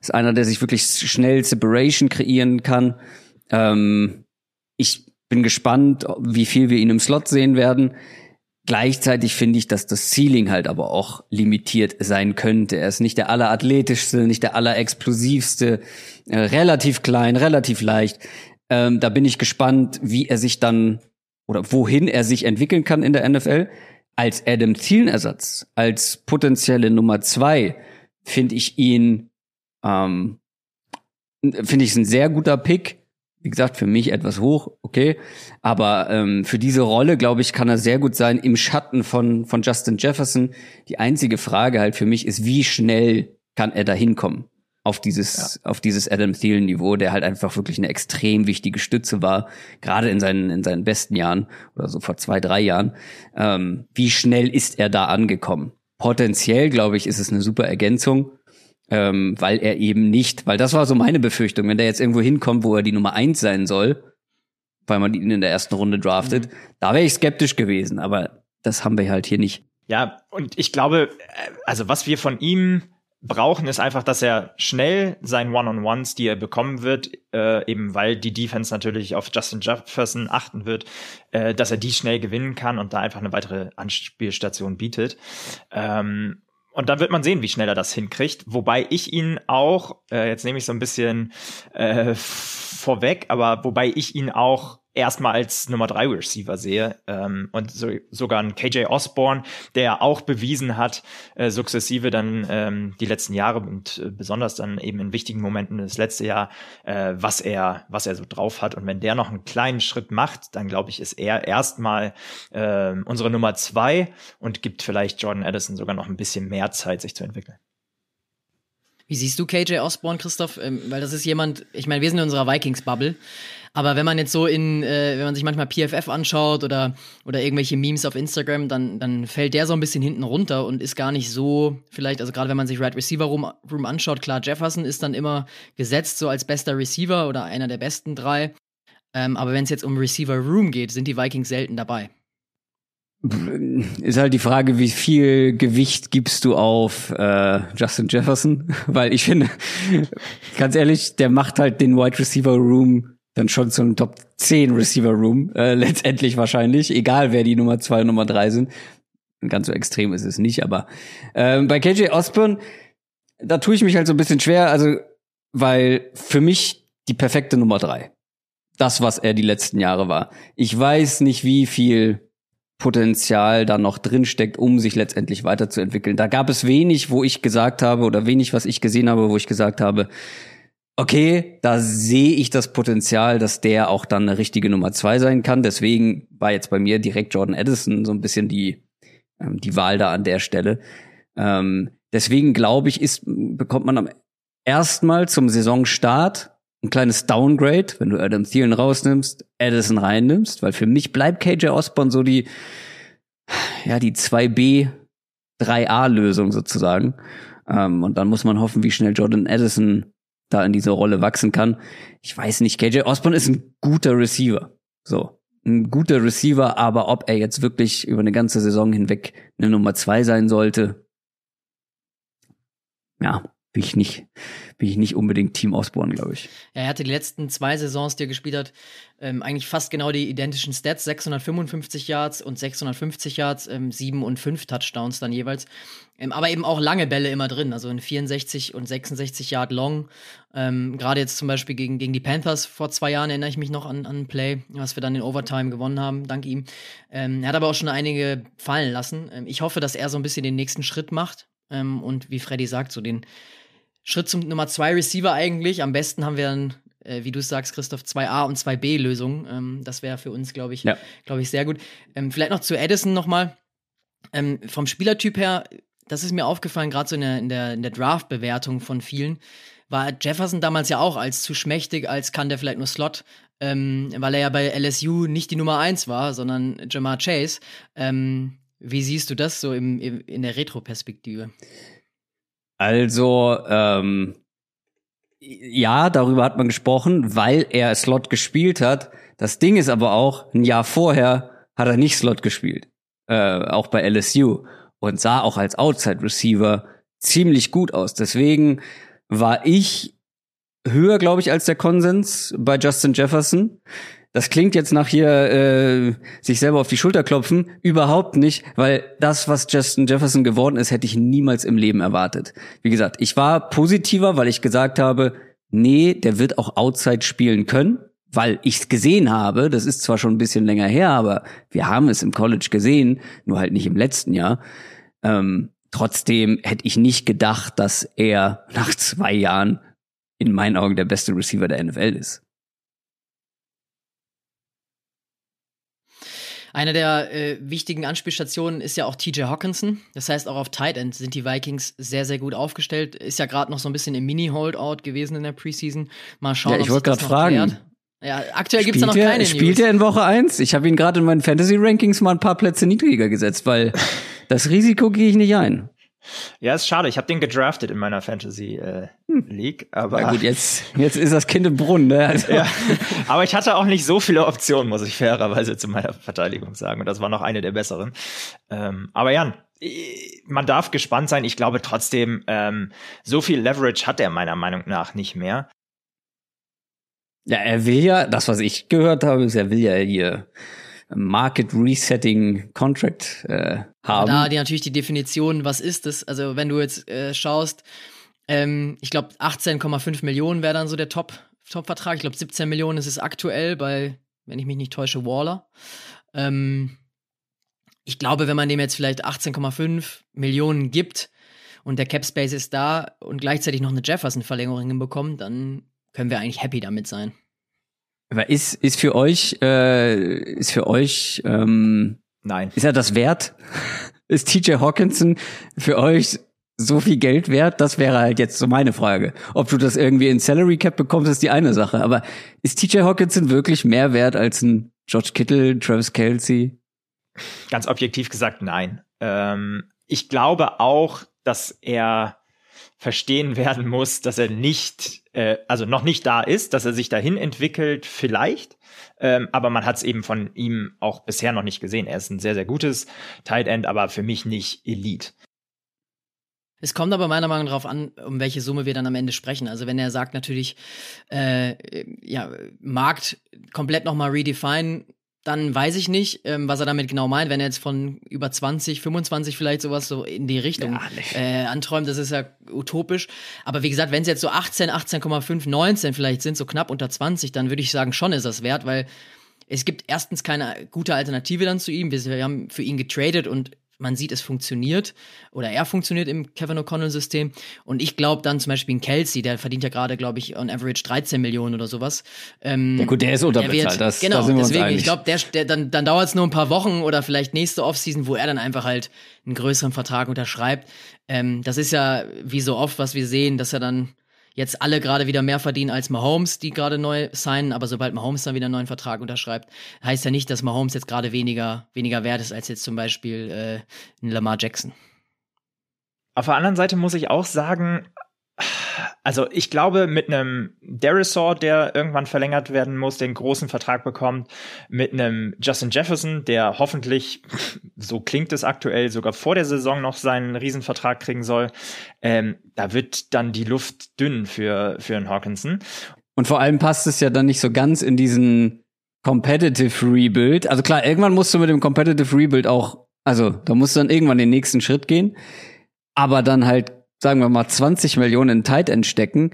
Ist einer, der sich wirklich schnell Separation kreieren kann. Ähm, ich bin gespannt, wie viel wir ihn im Slot sehen werden. Gleichzeitig finde ich, dass das Ceiling halt aber auch limitiert sein könnte. Er ist nicht der allerathletischste, nicht der allerexplosivste, äh, relativ klein, relativ leicht. Ähm, da bin ich gespannt, wie er sich dann oder wohin er sich entwickeln kann in der NFL. Als Adam Thielen-Ersatz, als potenzielle Nummer zwei, finde ich ihn, ähm, finde ich es ein sehr guter Pick. Wie gesagt, für mich etwas hoch, okay. Aber ähm, für diese Rolle, glaube ich, kann er sehr gut sein im Schatten von, von Justin Jefferson. Die einzige Frage halt für mich ist, wie schnell kann er da hinkommen? auf dieses ja. auf dieses Adam Thielen Niveau, der halt einfach wirklich eine extrem wichtige Stütze war, gerade in seinen in seinen besten Jahren oder so vor zwei drei Jahren. Ähm, wie schnell ist er da angekommen? Potenziell glaube ich, ist es eine super Ergänzung ähm, weil er eben nicht, weil das war so meine Befürchtung, wenn der jetzt irgendwo hinkommt, wo er die Nummer eins sein soll, weil man ihn in der ersten Runde draftet, mhm. da wäre ich skeptisch gewesen, aber das haben wir halt hier nicht. Ja, und ich glaube, äh, also was wir von ihm brauchen, ist einfach, dass er schnell seinen One-on-Ones, die er bekommen wird, äh, eben weil die Defense natürlich auf Justin Jefferson achten wird, äh, dass er die schnell gewinnen kann und da einfach eine weitere Anspielstation bietet. Ähm, und dann wird man sehen, wie schnell er das hinkriegt. Wobei ich ihn auch, äh, jetzt nehme ich so ein bisschen äh, vorweg, aber wobei ich ihn auch erstmal als Nummer 3 Receiver sehe ähm, und so, sogar ein KJ Osborne, der auch bewiesen hat, äh, sukzessive dann ähm, die letzten Jahre und äh, besonders dann eben in wichtigen Momenten das letzte Jahr, äh, was er was er so drauf hat und wenn der noch einen kleinen Schritt macht, dann glaube ich, ist er erstmal äh, unsere Nummer 2 und gibt vielleicht Jordan Addison sogar noch ein bisschen mehr Zeit, sich zu entwickeln. Wie siehst du KJ Osborne, Christoph? Ähm, weil das ist jemand, ich meine, wir sind in unserer Vikings-Bubble. Aber wenn man jetzt so in, äh, wenn man sich manchmal PFF anschaut oder, oder irgendwelche Memes auf Instagram, dann, dann fällt der so ein bisschen hinten runter und ist gar nicht so, vielleicht, also gerade wenn man sich Right Receiver Room, Room anschaut, klar, Jefferson ist dann immer gesetzt so als bester Receiver oder einer der besten drei. Ähm, aber wenn es jetzt um Receiver Room geht, sind die Vikings selten dabei. Ist halt die Frage, wie viel Gewicht gibst du auf äh, Justin Jefferson? Weil ich finde, ganz ehrlich, der macht halt den Wide Receiver Room dann schon zum Top 10 Receiver Room, äh, letztendlich wahrscheinlich, egal wer die Nummer 2 und Nummer 3 sind. Ganz so extrem ist es nicht, aber ähm, bei KJ Osborne, da tue ich mich halt so ein bisschen schwer, also weil für mich die perfekte Nummer 3. Das, was er die letzten Jahre war. Ich weiß nicht, wie viel Potenzial da noch drinsteckt, um sich letztendlich weiterzuentwickeln. Da gab es wenig, wo ich gesagt habe, oder wenig, was ich gesehen habe, wo ich gesagt habe, okay, da sehe ich das Potenzial, dass der auch dann eine richtige Nummer zwei sein kann. Deswegen war jetzt bei mir direkt Jordan Addison so ein bisschen die, ähm, die Wahl da an der Stelle. Ähm, deswegen glaube ich, ist, bekommt man am erstmal zum Saisonstart ein kleines Downgrade, wenn du Adam Thielen rausnimmst, Addison reinnimmst, weil für mich bleibt KJ Osborne so die, ja, die 2B, 3A-Lösung sozusagen. Ähm, und dann muss man hoffen, wie schnell Jordan Addison da in diese Rolle wachsen kann. Ich weiß nicht, KJ Osborne ist ein guter Receiver. So. Ein guter Receiver, aber ob er jetzt wirklich über eine ganze Saison hinweg eine Nummer zwei sein sollte, ja, bin ich nicht, bin ich nicht unbedingt Team Osborne, glaube ich. Ja, er hatte die letzten zwei Saisons, die er gespielt hat, ähm, eigentlich fast genau die identischen Stats, 655 Yards und 650 Yards, ähm, sieben und fünf Touchdowns dann jeweils. Ähm, aber eben auch lange Bälle immer drin, also in 64 und 66 Yard long. Ähm, Gerade jetzt zum Beispiel gegen, gegen die Panthers vor zwei Jahren erinnere ich mich noch an, an ein Play, was wir dann in Overtime gewonnen haben, dank ihm. Ähm, er hat aber auch schon einige fallen lassen. Ähm, ich hoffe, dass er so ein bisschen den nächsten Schritt macht Ähm, und wie Freddy sagt, so den Schritt zum Nummer zwei Receiver eigentlich. Am besten haben wir dann, äh, wie du sagst, Christoph, 2A und 2B-Lösungen. Ähm, das wäre für uns, glaube ich, Ja. glaube ich, sehr gut. Ähm, vielleicht noch zu Edison nochmal. Ähm, vom Spielertyp her, das ist mir aufgefallen, gerade so in der, in der, in der Draft-Bewertung von vielen, war Jefferson damals ja auch als zu schmächtig, als kann der vielleicht nur Slot, ähm, weil er ja bei LSU nicht die Nummer eins war, sondern Jamar Chase. Ähm, wie siehst du das so im, im, in der Retro-Perspektive? Also, ähm, ja, darüber hat man gesprochen, weil er Slot gespielt hat. Das Ding ist aber auch, ein Jahr vorher hat er nicht Slot gespielt. Äh, auch bei LSU. Und sah auch als Outside Receiver ziemlich gut aus. Deswegen war ich höher, glaube ich, als der Konsens bei Justin Jefferson. Das klingt jetzt nach hier äh, sich selber auf die Schulter klopfen. Überhaupt nicht, weil das, was Justin Jefferson geworden ist, hätte ich niemals im Leben erwartet. Wie gesagt, ich war positiver, weil ich gesagt habe, nee, der wird auch Outside spielen können, weil ich es gesehen habe. Das ist zwar schon ein bisschen länger her, aber wir haben es im College gesehen, nur halt nicht im letzten Jahr. Ähm, trotzdem hätte ich nicht gedacht, dass er nach zwei Jahren in meinen Augen der beste Receiver der NFL ist. Eine der äh, wichtigen Anspielstationen ist ja auch TJ Hawkinson. Das heißt, auch auf Tight End sind die Vikings sehr, sehr gut aufgestellt. Ist ja gerade noch so ein bisschen im Mini-Holdout gewesen in der Preseason. Mal schauen, Ja, ich wollte noch fragen. klärt. Ja, aktuell gibt's da noch er, keine Spielt News. er in Woche eins? Ich habe ihn gerade in meinen Fantasy-Rankings mal ein paar Plätze niedriger gesetzt, weil das Risiko gehe ich nicht ein. Ja, ist schade. Ich habe den gedraftet in meiner Fantasy äh, League, aber Ja gut, jetzt, jetzt ist das Kind im Brunnen. Ne? Also, ja. Aber ich hatte auch nicht so viele Optionen, muss ich fairerweise zu meiner Verteidigung sagen. Und das war noch eine der besseren. Ähm, aber Jan, man darf gespannt sein. Ich glaube trotzdem, ähm, so viel Leverage hat er meiner Meinung nach nicht mehr. Ja, er will ja, das, was ich gehört habe, ist, er will ja hier Market Resetting Contract äh, haben. Da die natürlich die Definition, was ist es? Also wenn du jetzt äh, schaust, ähm, ich glaube 18,5 Millionen wäre dann so der Top Top-Vertrag. Ich glaube 17 Millionen ist es aktuell bei, wenn ich mich nicht täusche, Waller. Ähm, ich glaube, wenn man dem jetzt vielleicht 18,5 Millionen gibt und der Cap Space ist da und gleichzeitig noch eine Jefferson-Verlängerung hinbekommt, dann können wir eigentlich happy damit sein. Aber ist, ist für euch, äh, ist für euch, ähm, Nein. ist er das wert? ist TJ Hawkinson für euch so viel Geld wert? Das wäre halt jetzt so meine Frage. Ob du das irgendwie in Salary Cap bekommst, ist die eine Sache. Aber ist TJ Hawkinson wirklich mehr wert als ein George Kittle, Travis Kelsey? Ganz objektiv gesagt, nein. Ähm, ich glaube auch, dass er verstehen werden muss, dass er nicht, äh, also noch nicht da ist, dass er sich dahin entwickelt, vielleicht. Ähm, aber man hat es eben von ihm auch bisher noch nicht gesehen. Er ist ein sehr, sehr gutes Tight End, aber für mich nicht Elite. Es kommt aber meiner Meinung nach darauf an, um welche Summe wir dann am Ende sprechen. Also wenn er sagt natürlich, äh, ja, Markt komplett nochmal redefine, dann weiß ich nicht, ähm, was er damit genau meint. Wenn er jetzt von über 20, 25 vielleicht sowas so in die Richtung Ja, äh, anträumt, das ist ja utopisch. Aber wie gesagt, wenn es jetzt so 18, 18,5, 19 vielleicht sind, so knapp unter 20, dann würde ich sagen, schon ist das wert, weil es gibt erstens keine gute Alternative dann zu ihm. Wir haben für ihn getradet und man sieht, es funktioniert oder er funktioniert im Kevin O'Connell-System. Und ich glaube dann zum Beispiel ein Kelsey, der verdient ja gerade, glaube ich, on average 13 Millionen oder sowas. Ähm, Ja gut, der ist der unterbezahlt. wird, das, genau, da deswegen, ich glaube, der, der, dann, dann dauert es nur ein paar Wochen oder vielleicht nächste Offseason, wo er dann einfach halt einen größeren Vertrag unterschreibt. Ähm, das ist ja wie so oft, was wir sehen, dass er dann jetzt alle gerade wieder mehr verdienen als Mahomes, die gerade neu signen, aber sobald Mahomes dann wieder einen neuen Vertrag unterschreibt, heißt ja nicht, dass Mahomes jetzt gerade weniger, weniger wert ist als jetzt zum Beispiel äh, ein Lamar Jackson. Auf der anderen Seite muss ich auch sagen, also ich glaube, mit einem Derisor, der irgendwann verlängert werden muss, den großen Vertrag bekommt, mit einem Justin Jefferson, der hoffentlich, so klingt es aktuell, sogar vor der Saison noch seinen Riesenvertrag kriegen soll, ähm, da wird dann die Luft dünn für, für einen Hawkinson. Und vor allem passt es ja dann nicht so ganz in diesen Competitive Rebuild. Also klar, irgendwann musst du mit dem Competitive Rebuild auch, also da musst du dann irgendwann den nächsten Schritt gehen, aber dann halt, sagen wir mal, 20 Millionen in Tight End stecken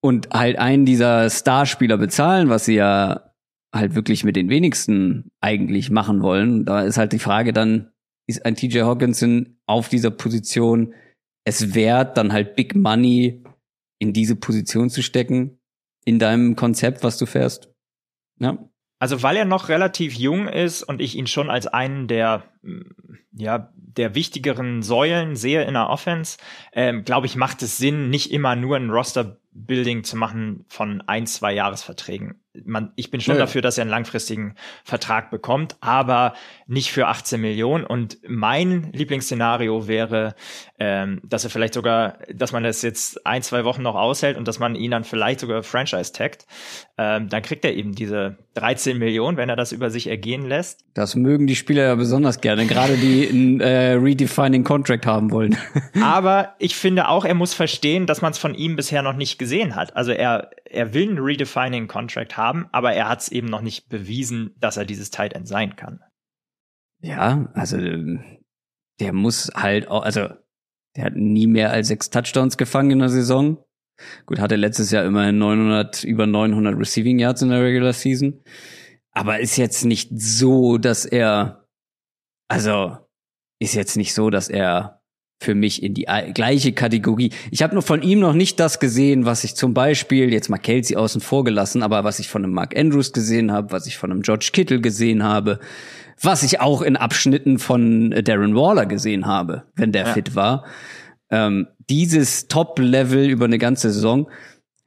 und halt einen dieser Starspieler bezahlen, was sie ja halt wirklich mit den wenigsten eigentlich machen wollen. Da ist halt die Frage dann, ist ein TJ Hawkinson auf dieser Position es wert, dann halt Big Money in diese Position zu stecken, in deinem Konzept, was du fährst. Ja. Also weil er noch relativ jung ist und ich ihn schon als einen der ja der wichtigeren Säulen sehe in der Offense, ähm, glaube ich, macht es Sinn, nicht immer nur ein Roster-Building zu machen von ein, zwei Jahresverträgen man, ich bin schon ja. dafür, dass er einen langfristigen Vertrag bekommt, aber nicht für 18 Millionen. Und mein Lieblingsszenario wäre, ähm, dass er vielleicht sogar, dass man das jetzt ein, zwei Wochen noch aushält und dass man ihn dann vielleicht sogar Franchise taggt. Ähm, dann kriegt er eben diese 13 Millionen, wenn er das über sich ergehen lässt. Das mögen die Spieler ja besonders gerne, gerade die einen äh, Redefining Contract haben wollen. aber ich finde auch, er muss verstehen, dass man es von ihm bisher noch nicht gesehen hat. Also er, er will einen Redefining Contract haben aber er hat es eben noch nicht bewiesen, dass er dieses Tight End sein kann. Ja, also der muss halt auch, also der hat nie mehr als sechs Touchdowns gefangen in der Saison. Gut, hatte letztes Jahr immerhin 900, über 900 Receiving Yards in der Regular Season. Aber ist jetzt nicht so, dass er, also ist jetzt nicht so, dass er für mich in die gleiche Kategorie. Ich habe nur von ihm noch nicht das gesehen, was ich zum Beispiel, jetzt mal Kelsey außen vor gelassen, aber was ich von einem Mark Andrews gesehen habe, was ich von einem George Kittle gesehen habe, was ich auch in Abschnitten von Darren Waller gesehen habe, wenn der ja. fit war. Ähm, dieses Top-Level über eine ganze Saison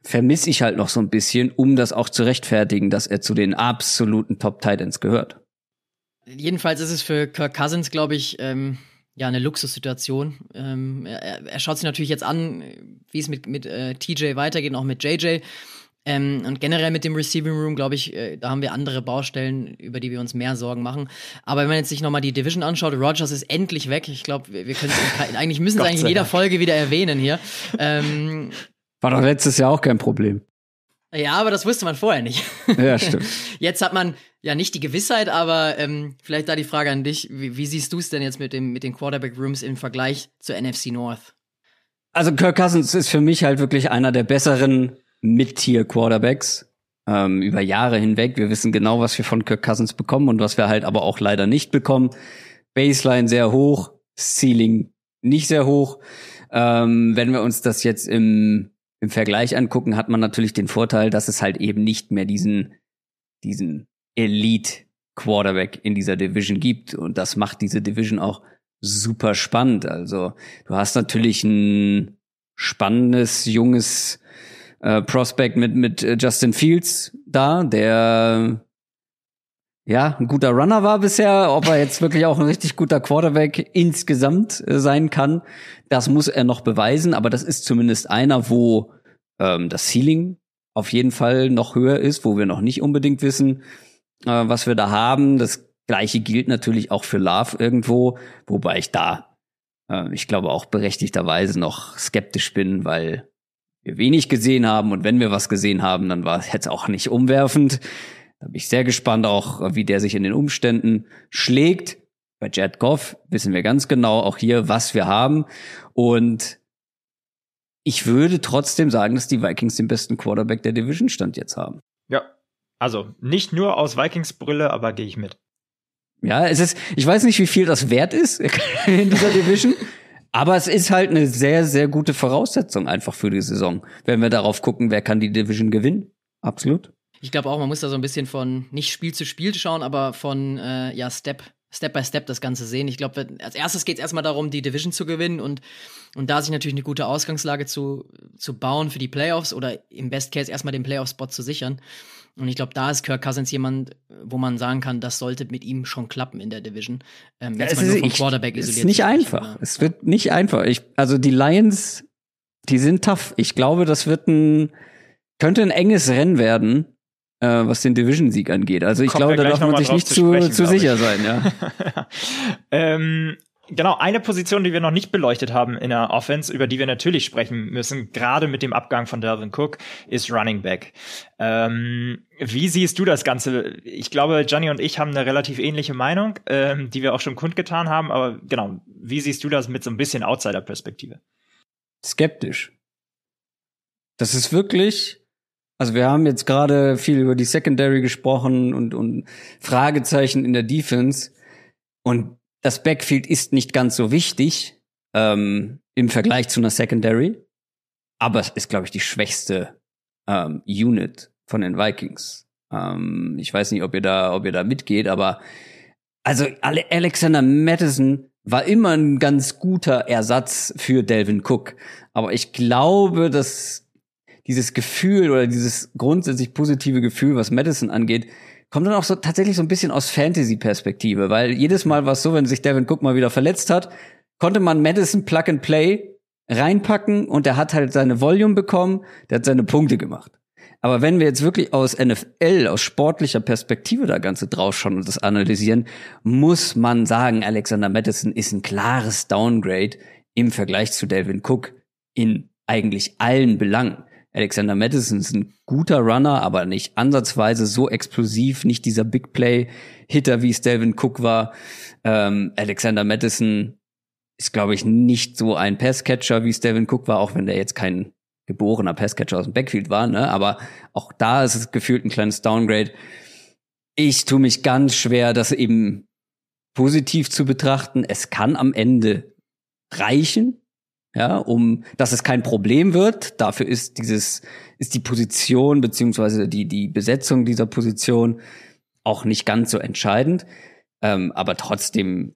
vermisse ich halt noch so ein bisschen, um das auch zu rechtfertigen, dass er zu den absoluten Top-Titans gehört. Jedenfalls ist es für Kirk Cousins, glaube ich, ähm ja, eine Luxussituation. Ähm, er, er, schaut sich natürlich jetzt an, wie es mit, mit äh, TJ weitergeht, auch mit JJ. Ähm, und generell mit dem Receiving Room, glaube ich, äh, da haben wir andere Baustellen, über die wir uns mehr Sorgen machen. Aber wenn man jetzt sich nochmal die Division anschaut, Rogers ist endlich weg. Ich glaube, wir, wir können eigentlich müssen es eigentlich in jeder Folge wieder erwähnen hier. Ähm, War doch letztes Jahr auch kein Problem. Ja, aber das wusste man vorher nicht. Ja, stimmt. Jetzt hat man ja nicht die Gewissheit, aber ähm, vielleicht da die Frage an dich: Wie, wie siehst du es denn jetzt mit, dem, mit den Quarterback Rooms im Vergleich zur NFC North? Also Kirk Cousins ist für mich halt wirklich einer der besseren Mid-Tier-Quarterbacks ähm, über Jahre hinweg. Wir wissen genau, was wir von Kirk Cousins bekommen und was wir halt aber auch leider nicht bekommen. Baseline sehr hoch, Ceiling nicht sehr hoch. Ähm, wenn wir uns das jetzt im, im Vergleich angucken, hat man natürlich den Vorteil, dass es halt eben nicht mehr diesen, diesen Elite Quarterback in dieser Division gibt. Und das macht diese Division auch super spannend. Also du hast natürlich ein spannendes, junges äh, Prospect mit, mit äh, Justin Fields da, der ja, ein guter Runner war bisher, ob er jetzt wirklich auch ein richtig guter Quarterback insgesamt äh, sein kann, das muss er noch beweisen, aber das ist zumindest einer, wo ähm, das Ceiling auf jeden Fall noch höher ist, wo wir noch nicht unbedingt wissen, äh, was wir da haben. Das gleiche gilt natürlich auch für Love irgendwo, wobei ich da, äh, ich glaube auch berechtigterweise noch skeptisch bin, weil wir wenig gesehen haben und wenn wir was gesehen haben, dann war es jetzt auch nicht umwerfend. Da bin ich sehr gespannt auch, wie der sich in den Umständen schlägt. Bei Jet Goff wissen wir ganz genau auch hier, was wir haben. Und ich würde trotzdem sagen, dass die Vikings den besten Quarterback der Division Stand jetzt haben. Ja, also nicht nur aus Vikings Brille, aber gehe ich mit. Ja, es ist, ich weiß nicht, wie viel das wert ist in dieser Division. Aber es ist halt eine sehr, sehr gute Voraussetzung einfach für die Saison. Wenn wir darauf gucken, wer kann die Division gewinnen. Absolut. Ich glaube auch, man muss da so ein bisschen von nicht Spiel zu Spiel schauen, aber von äh, ja Step Step by Step das Ganze sehen. Ich glaube, als erstes geht es erstmal darum, die Division zu gewinnen und, und da sich natürlich eine gute Ausgangslage zu, zu bauen für die Playoffs oder im Best Case erstmal den Playoff-Spot zu sichern. Und ich glaube, da ist Kirk Cousins jemand, wo man sagen kann, das sollte mit ihm schon klappen in der Division. Ähm, ja, es ist, vom Quarterback isoliert. Es ist nicht einfach. Ja. Es wird nicht einfach. Ich, also die Lions, die sind tough. Ich glaube, das wird ein, könnte ein enges Rennen werden, äh, was den Division-Sieg angeht. Also ich Kommt glaube, da darf man sich nicht zu, zu, zu sicher sein, ja. ähm, genau, eine Position, die wir noch nicht beleuchtet haben in der Offense, über die wir natürlich sprechen müssen, gerade mit dem Abgang von Delvin Cook, ist Running Back. Ähm, wie siehst du das Ganze? Ich glaube, Johnny und ich haben eine relativ ähnliche Meinung, ähm, die wir auch schon kundgetan haben, aber genau, wie siehst du das mit so ein bisschen Outsider-Perspektive? Skeptisch. Das ist wirklich, also wir haben jetzt gerade viel über die Secondary gesprochen und, und Fragezeichen in der Defense. Und das Backfield ist nicht ganz so wichtig. Ähm, im Vergleich zu einer Secondary. Aber es ist, glaube ich, die schwächste ähm, Unit von den Vikings. Ähm, ich weiß nicht, ob ihr da, ob ihr da mitgeht, aber also Alexander Madison war immer ein ganz guter Ersatz für Delvin Cook. Aber ich glaube, dass dieses Gefühl oder dieses grundsätzlich positive Gefühl, was Madison angeht, kommt dann auch so tatsächlich so ein bisschen aus Fantasy-Perspektive, weil jedes Mal war es so, wenn sich Devin Cook mal wieder verletzt hat, konnte man Madison Plug and Play reinpacken und der hat halt seine Volume bekommen, der hat seine Punkte gemacht. Aber wenn wir jetzt wirklich aus NFL, aus sportlicher Perspektive da Ganze draufschauen und das analysieren, muss man sagen, Alexander Madison ist ein klares Downgrade im Vergleich zu Delvin Cook in eigentlich allen Belangen. Alexander Madison ist ein guter Runner, aber nicht ansatzweise so explosiv, nicht dieser Big Play Hitter, wie es Delvin Cook war. Ähm, Alexander Madison ist, glaube ich, nicht so ein Passcatcher, wie es Delvin Cook war, auch wenn der jetzt kein geborener Passcatcher aus dem Backfield war, ne? Aber auch da ist es gefühlt ein kleines Downgrade. Ich tue mich ganz schwer, das eben positiv zu betrachten. Es kann am Ende reichen, ja, um, dass es kein Problem wird. Dafür ist dieses, ist die Position beziehungsweise die, die Besetzung dieser Position auch nicht ganz so entscheidend. Ähm, aber trotzdem,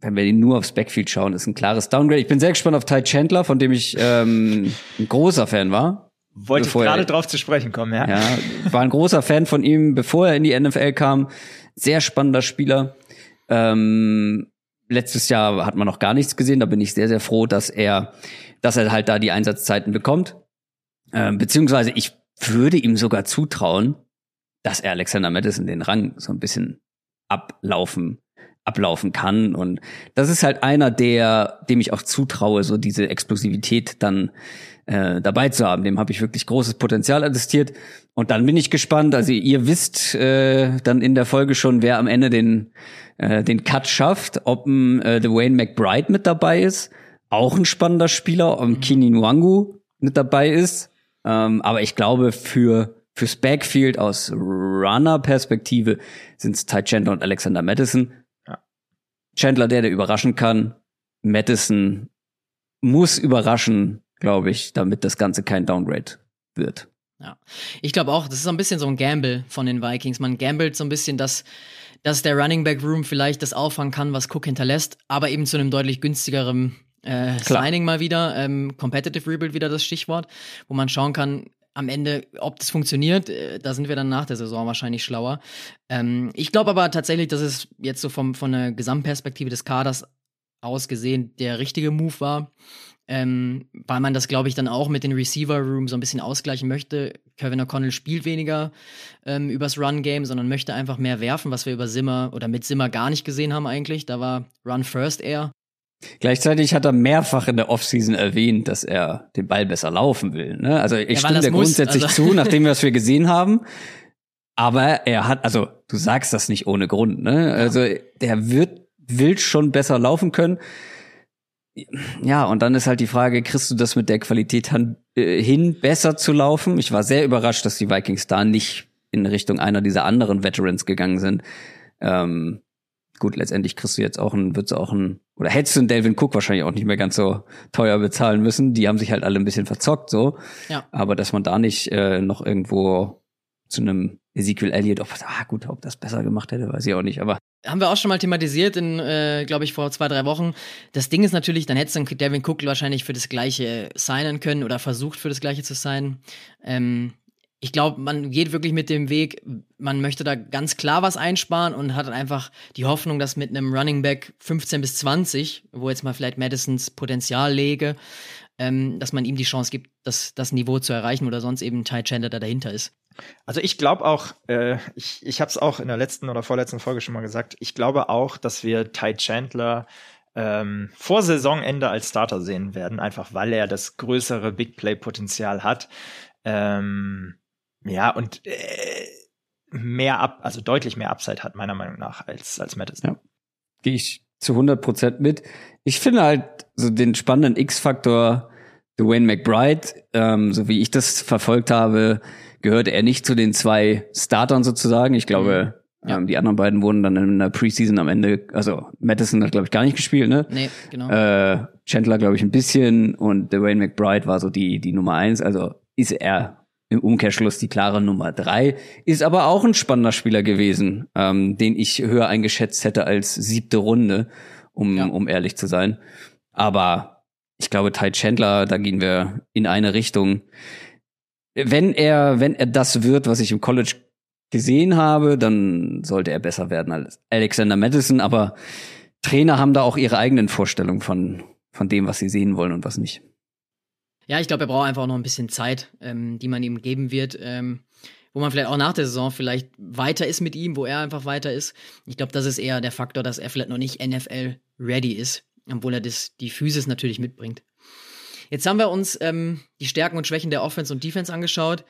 wenn wir nur aufs Backfield schauen, ist ein klares Downgrade. Ich bin sehr gespannt auf Ty Chandler, von dem ich ähm, ein großer Fan war. Wollte ich gerade drauf zu sprechen kommen, ja. Ja, war ein großer Fan von ihm, bevor er in die NFL kam. Sehr spannender Spieler. Ähm, letztes Jahr hat man noch gar nichts gesehen. Da bin ich sehr, sehr froh, dass er, dass er halt da die Einsatzzeiten bekommt. Ähm, beziehungsweise ich würde ihm sogar zutrauen, dass er Alexander Madison den Rang so ein bisschen ablaufen ablaufen kann. Und das ist halt einer der dem ich auch zutraue so diese Explosivität dann äh, dabei zu haben. Dem habe ich wirklich großes Potenzial attestiert. Und dann bin ich gespannt. Also ihr wisst äh, dann in der Folge schon wer am Ende den äh, den Cut schafft, ob ein äh, Dwayne McBride mit dabei ist, auch ein spannender Spieler, ob ein Kini Nwangu mit dabei ist. Ähm, aber ich glaube, für fürs Backfield aus Runner-Perspektive sind es Ty Chandler und Alexander Madison. Chandler, der, der überraschen kann. Madison muss überraschen, glaube ich, damit das Ganze kein Downgrade wird. Ja, ich glaube auch, das ist so ein bisschen so ein Gamble von den Vikings. Man gambelt so ein bisschen, dass dass der Running Back Room vielleicht das auffangen kann, was Cook hinterlässt, aber eben zu einem deutlich günstigeren äh, Signing mal wieder. Ähm, Competitive Rebuild wieder das Stichwort, wo man schauen kann, am Ende, ob das funktioniert, äh, da sind wir dann nach der Saison wahrscheinlich schlauer. Ähm, ich glaube aber tatsächlich, dass es jetzt so vom, von der Gesamtperspektive des Kaders aus gesehen der richtige Move war ähm, weil man das, glaube ich, dann auch mit den Receiver Room so ein bisschen ausgleichen möchte. Kevin O'Connell spielt weniger ähm, übers Run-Game, sondern möchte einfach mehr werfen, was wir über Simmer oder mit Simmer gar nicht gesehen haben eigentlich. Da war Run First eher. Gleichzeitig hat er mehrfach in der Offseason erwähnt, dass er den Ball besser laufen will. Ne? Also ich ja, stimme dir grundsätzlich also. zu, nachdem wir was wir gesehen haben. Aber er hat, also du sagst das nicht ohne Grund. Ne? Also der wird, will schon besser laufen können ja, und dann ist halt die Frage, kriegst du das mit der Qualität äh, hin, besser zu laufen? Ich war sehr überrascht, dass die Vikings da nicht in Richtung einer dieser anderen Veterans gegangen sind. Ähm, gut, letztendlich kriegst du jetzt auch ein, wird's auch ein, oder hättest du einen Delvin Cook wahrscheinlich auch nicht mehr ganz so teuer bezahlen müssen. Die haben sich halt alle ein bisschen verzockt so. Ja. Aber dass man da nicht äh, noch irgendwo zu einem Ezekiel Elliott, ob, ah gut, ob das besser gemacht hätte, weiß ich auch nicht. Aber haben wir auch schon mal thematisiert in, äh, glaube ich, vor zwei, drei Wochen. Das Ding ist natürlich, dann hättest du Devin Cook wahrscheinlich für das Gleiche signen können oder versucht für das Gleiche zu sein. Ähm, ich glaube, man geht wirklich mit dem Weg, man möchte da ganz klar was einsparen und hat einfach die Hoffnung, dass mit einem Running Back 15 bis 20, wo jetzt mal vielleicht Madisons Potenzial lege, ähm, dass man ihm die Chance gibt, das, das Niveau zu erreichen oder sonst eben Ty Chandler, der dahinter ist. Also ich glaube auch, äh, ich, ich habe es auch in der letzten oder vorletzten Folge schon mal gesagt, ich glaube auch, dass wir Ty Chandler ähm, vor Saisonende als Starter sehen werden, einfach weil er das größere Big Play-Potenzial hat. Ähm, ja, und äh, mehr ab, also deutlich mehr Upside hat, meiner Meinung nach, als, als Madison. Ja. Gehe ich zu 100 Prozent mit. Ich finde halt so den spannenden X-Faktor Dwayne McBride, ähm, so wie ich das verfolgt habe, gehörte er nicht zu den zwei Startern sozusagen. Ich glaube, Ja. Ähm, die anderen beiden wurden dann in der Preseason am Ende, also Madison hat, glaube ich, gar nicht gespielt, ne? Nee, genau. Äh, Chandler, glaube ich, ein bisschen und Dwayne McBride war so die, die Nummer eins. Also ist er im Umkehrschluss die klare Nummer drei. Ist aber auch ein spannender Spieler gewesen, ähm, den ich höher eingeschätzt hätte als siebte Runde, um, ja. um ehrlich zu sein. Aber ich glaube, Ty Chandler, da gehen wir in eine Richtung. Wenn er, wenn er das wird, was ich im College gesehen habe, dann sollte er besser werden als Alexander Madison. Aber Trainer haben da auch ihre eigenen Vorstellungen von, von dem, was sie sehen wollen und was nicht. Ja, ich glaube, er braucht einfach noch ein bisschen Zeit, ähm, die man ihm geben wird, ähm, wo man vielleicht auch nach der Saison vielleicht weiter ist mit ihm, wo er einfach weiter ist. Ich glaube, das ist eher der Faktor, dass er vielleicht noch nicht NFL ready ist, obwohl er das, die Physis natürlich mitbringt. Jetzt haben wir uns ähm, die Stärken und Schwächen der Offense und Defense angeschaut.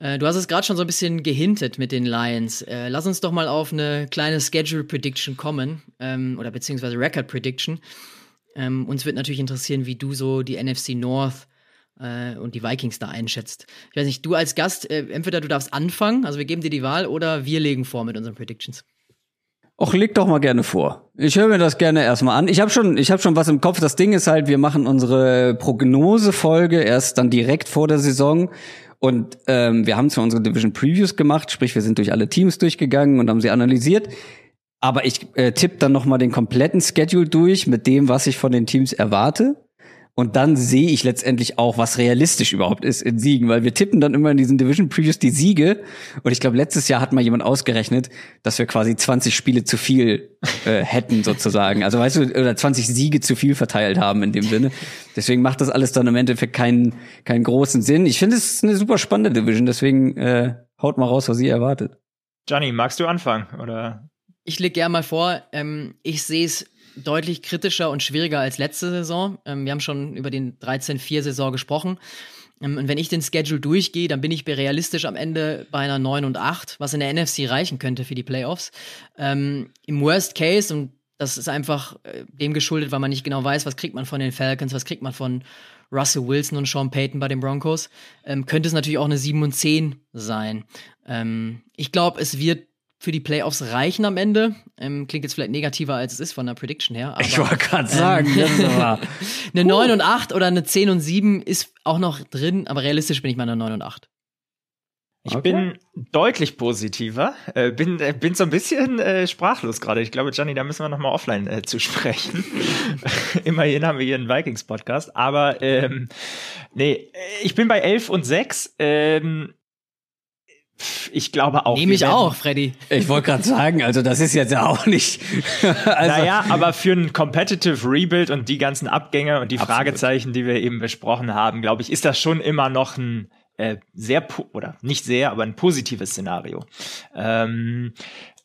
Äh, du hast es gerade schon so ein bisschen gehintet mit den Lions. Äh, lass uns doch mal auf eine kleine Schedule Prediction kommen, ähm, oder beziehungsweise Record Prediction. Ähm, uns wird natürlich interessieren, wie du so die NFC North äh, und die Vikings da einschätzt. Ich weiß nicht, du als Gast, äh, entweder du darfst anfangen, also wir geben dir die Wahl, oder wir legen vor mit unseren Predictions. Och, leg doch mal gerne vor. Ich höre mir das gerne erstmal an. Ich habe schon, ich habe schon was im Kopf. Das Ding ist halt, wir machen unsere Prognosefolge erst dann direkt vor der Saison und ähm, wir haben zwar unsere Division Previews gemacht, sprich wir sind durch alle Teams durchgegangen und haben sie analysiert. Aber ich äh, tippe dann noch mal den kompletten Schedule durch mit dem, was ich von den Teams erwarte. Und dann sehe ich letztendlich auch, was realistisch überhaupt ist in Siegen, weil wir tippen dann immer in diesen Division Previews die Siege. Und ich glaube, letztes Jahr hat mal jemand ausgerechnet, dass wir quasi 20 Spiele zu viel äh, hätten sozusagen. Also weißt du, oder 20 Siege zu viel verteilt haben in dem Sinne. Deswegen macht das alles dann im Endeffekt keinen, keinen großen Sinn. Ich finde, es ist eine super spannende Division, deswegen äh, haut mal raus, was ihr erwartet. Johnny, magst du anfangen? Oder? Ich leg gerne mal vor, ähm, ich sehe es deutlich kritischer und schwieriger als letzte Saison. Ähm, wir haben schon über den 13-4-Saison gesprochen. Ähm, und wenn ich den Schedule durchgehe, dann bin ich realistisch am Ende bei einer 9 und 8, was in der NFC reichen könnte für die Playoffs. Ähm, Im Worst Case, und das ist einfach äh, dem geschuldet, weil man nicht genau weiß, was kriegt man von den Falcons, was kriegt man von Russell Wilson und Sean Payton bei den Broncos, ähm, könnte es natürlich auch eine 7 und 10 sein. Ähm, ich glaube, es wird für die Playoffs reichen am Ende. Ähm, klingt jetzt vielleicht negativer, als es ist von der Prediction her. Aber, ich wollte gerade sagen, ähm, eine 9 und 8 oder eine 10 und 7 ist auch noch drin, aber realistisch bin ich mal eine 9 und 8. Ich okay. bin deutlich positiver, äh, bin, äh, bin so ein bisschen äh, sprachlos gerade. Ich glaube, Gianni, da müssen wir noch mal offline äh, zu sprechen. Immerhin haben wir hier einen Vikings-Podcast. Aber ähm, nee, ich bin bei 11 und 6. Ähm, ich glaube auch. Nehme ich auch, Freddy. Ich wollte gerade sagen, also das ist jetzt ja auch nicht. also naja, aber für ein Competitive Rebuild und die ganzen Abgänge und die Absolut. Fragezeichen, die wir eben besprochen haben, glaube ich, ist das schon immer noch ein äh, sehr oder nicht sehr, aber ein positives Szenario. Ähm,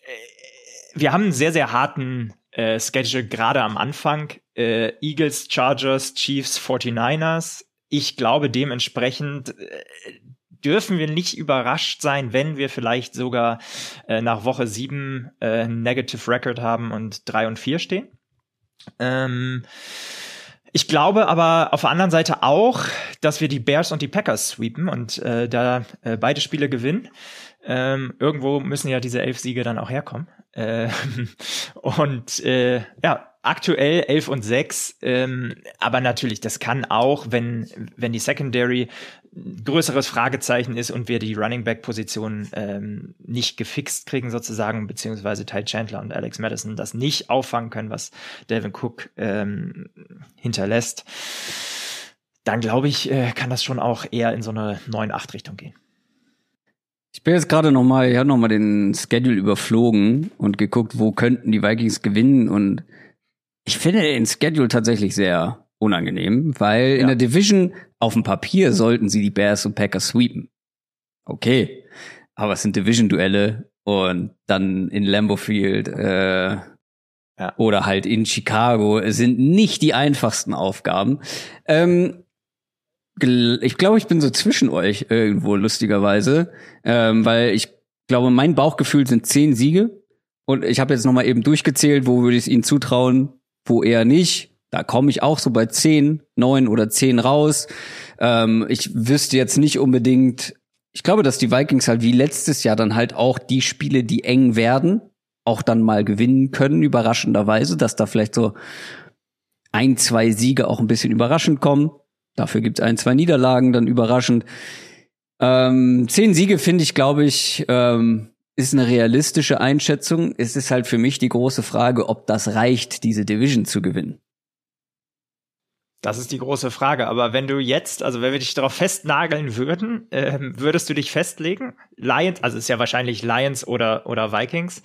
äh, wir haben einen sehr, sehr harten äh, Schedule gerade am Anfang. Äh, Eagles, Chargers, Chiefs, 49ers. Ich glaube dementsprechend, äh, dürfen wir nicht überrascht sein, wenn wir vielleicht sogar äh, nach Woche 7 äh, Negative Record haben und 3 und 4 stehen. Ähm, ich glaube aber auf der anderen Seite auch, dass wir die Bears und die Packers sweepen und äh, da äh, beide Spiele gewinnen. Ähm, irgendwo müssen ja diese elf Siege dann auch herkommen. Äh, und äh, ja, aktuell 11 und 6, ähm, aber natürlich, das kann auch, wenn, wenn die Secondary größeres Fragezeichen ist und wir die Running Back Position ähm, nicht gefixt kriegen sozusagen, beziehungsweise Ty Chandler und Alex Madison das nicht auffangen können, was Devin Cook ähm, hinterlässt, dann glaube ich, äh, kann das schon auch eher in so eine 9-8 Richtung gehen. Ich bin jetzt gerade noch mal, ich habe noch mal den Schedule überflogen und geguckt, wo könnten die Vikings gewinnen und ich finde den Schedule tatsächlich sehr unangenehm, weil ja. in der Division auf dem Papier sollten sie die Bears und Packers sweepen. Okay, aber es sind Division-Duelle und dann in Lambeau Field äh, ja. oder halt in Chicago sind nicht die einfachsten Aufgaben. Ähm, ich glaube, ich bin so zwischen euch irgendwo lustigerweise, ähm, weil ich glaube, mein Bauchgefühl sind zehn Siege und ich habe jetzt noch mal eben durchgezählt, wo würde ich es ihnen zutrauen, wo eher nicht. Da komme ich auch so bei zehn, neun oder zehn raus. Ähm, ich wüsste jetzt nicht unbedingt, ich glaube, dass die Vikings halt wie letztes Jahr dann halt auch die Spiele, die eng werden, auch dann mal gewinnen können, überraschenderweise, dass da vielleicht so ein, zwei Siege auch ein bisschen überraschend kommen. Dafür gibt es ein, zwei Niederlagen dann überraschend. Ähm, zehn Siege finde ich, glaube ich, ähm, ist eine realistische Einschätzung. Es ist halt für mich die große Frage, ob das reicht, diese Division zu gewinnen. Das ist die große Frage. Aber wenn du jetzt, also wenn wir dich darauf festnageln würden, ähm, würdest du dich festlegen? Lions, also ist ja wahrscheinlich Lions oder, oder Vikings,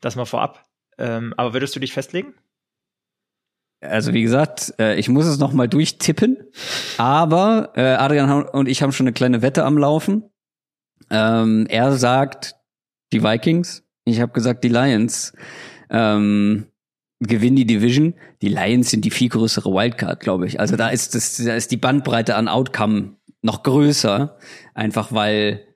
das mal vorab. Ähm, aber würdest du dich festlegen? Also wie gesagt, äh, ich muss es noch mal durchtippen, aber äh, Adrian und ich haben schon eine kleine Wette am Laufen. Ähm, er sagt die Vikings, ich habe gesagt die Lions. Ähm, gewinnen die Division. Die Lions sind die viel größere Wildcard, glaube ich. Also da ist das, da ist die Bandbreite an Outcome noch größer, einfach weil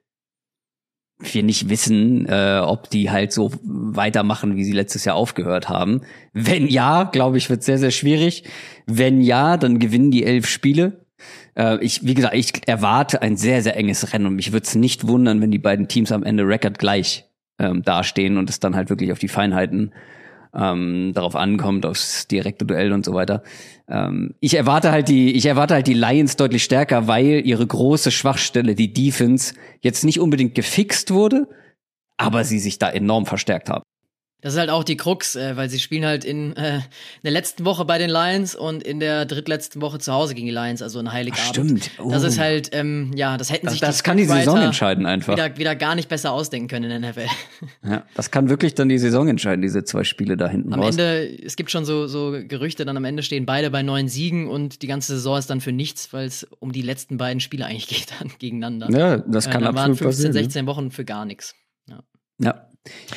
wir nicht wissen, äh, ob die halt so weitermachen, wie sie letztes Jahr aufgehört haben. Wenn ja, glaube ich, wird sehr, sehr schwierig. Wenn ja, dann gewinnen die elf Spiele. Äh, ich, wie gesagt, ich erwarte ein sehr, sehr enges Rennen und mich würde es nicht wundern, wenn die beiden Teams am Ende Record gleich ähm, dastehen und es dann halt wirklich auf die Feinheiten ähm, darauf ankommt, aufs direkte Duell und so weiter. Ähm, ich erwarte halt die, ich erwarte halt die Lions deutlich stärker, weil ihre große Schwachstelle, die Defense, jetzt nicht unbedingt gefixt wurde, aber sie sich da enorm verstärkt haben. Das ist halt auch die Krux, äh, weil sie spielen halt in, äh, in der letzten Woche bei den Lions und in der drittletzten Woche zu Hause gegen die Lions, also in Heiligabend. Ach, stimmt. Oh. Das ist halt, ähm, ja, das hätten das, sich das kann die Saison entscheiden einfach. Wieder, wieder gar nicht besser ausdenken können in der NFL. Ja, das kann wirklich dann die Saison entscheiden, diese zwei Spiele da hinten am raus. Ende, es gibt schon so, so Gerüchte, dann am Ende stehen beide bei neun Siegen und die ganze Saison ist dann für nichts, weil es um die letzten beiden Spiele eigentlich geht dann gegeneinander. Ja, das kann äh, dann absolut waren 15, passieren. 16 Wochen für gar nichts. Ja. ja.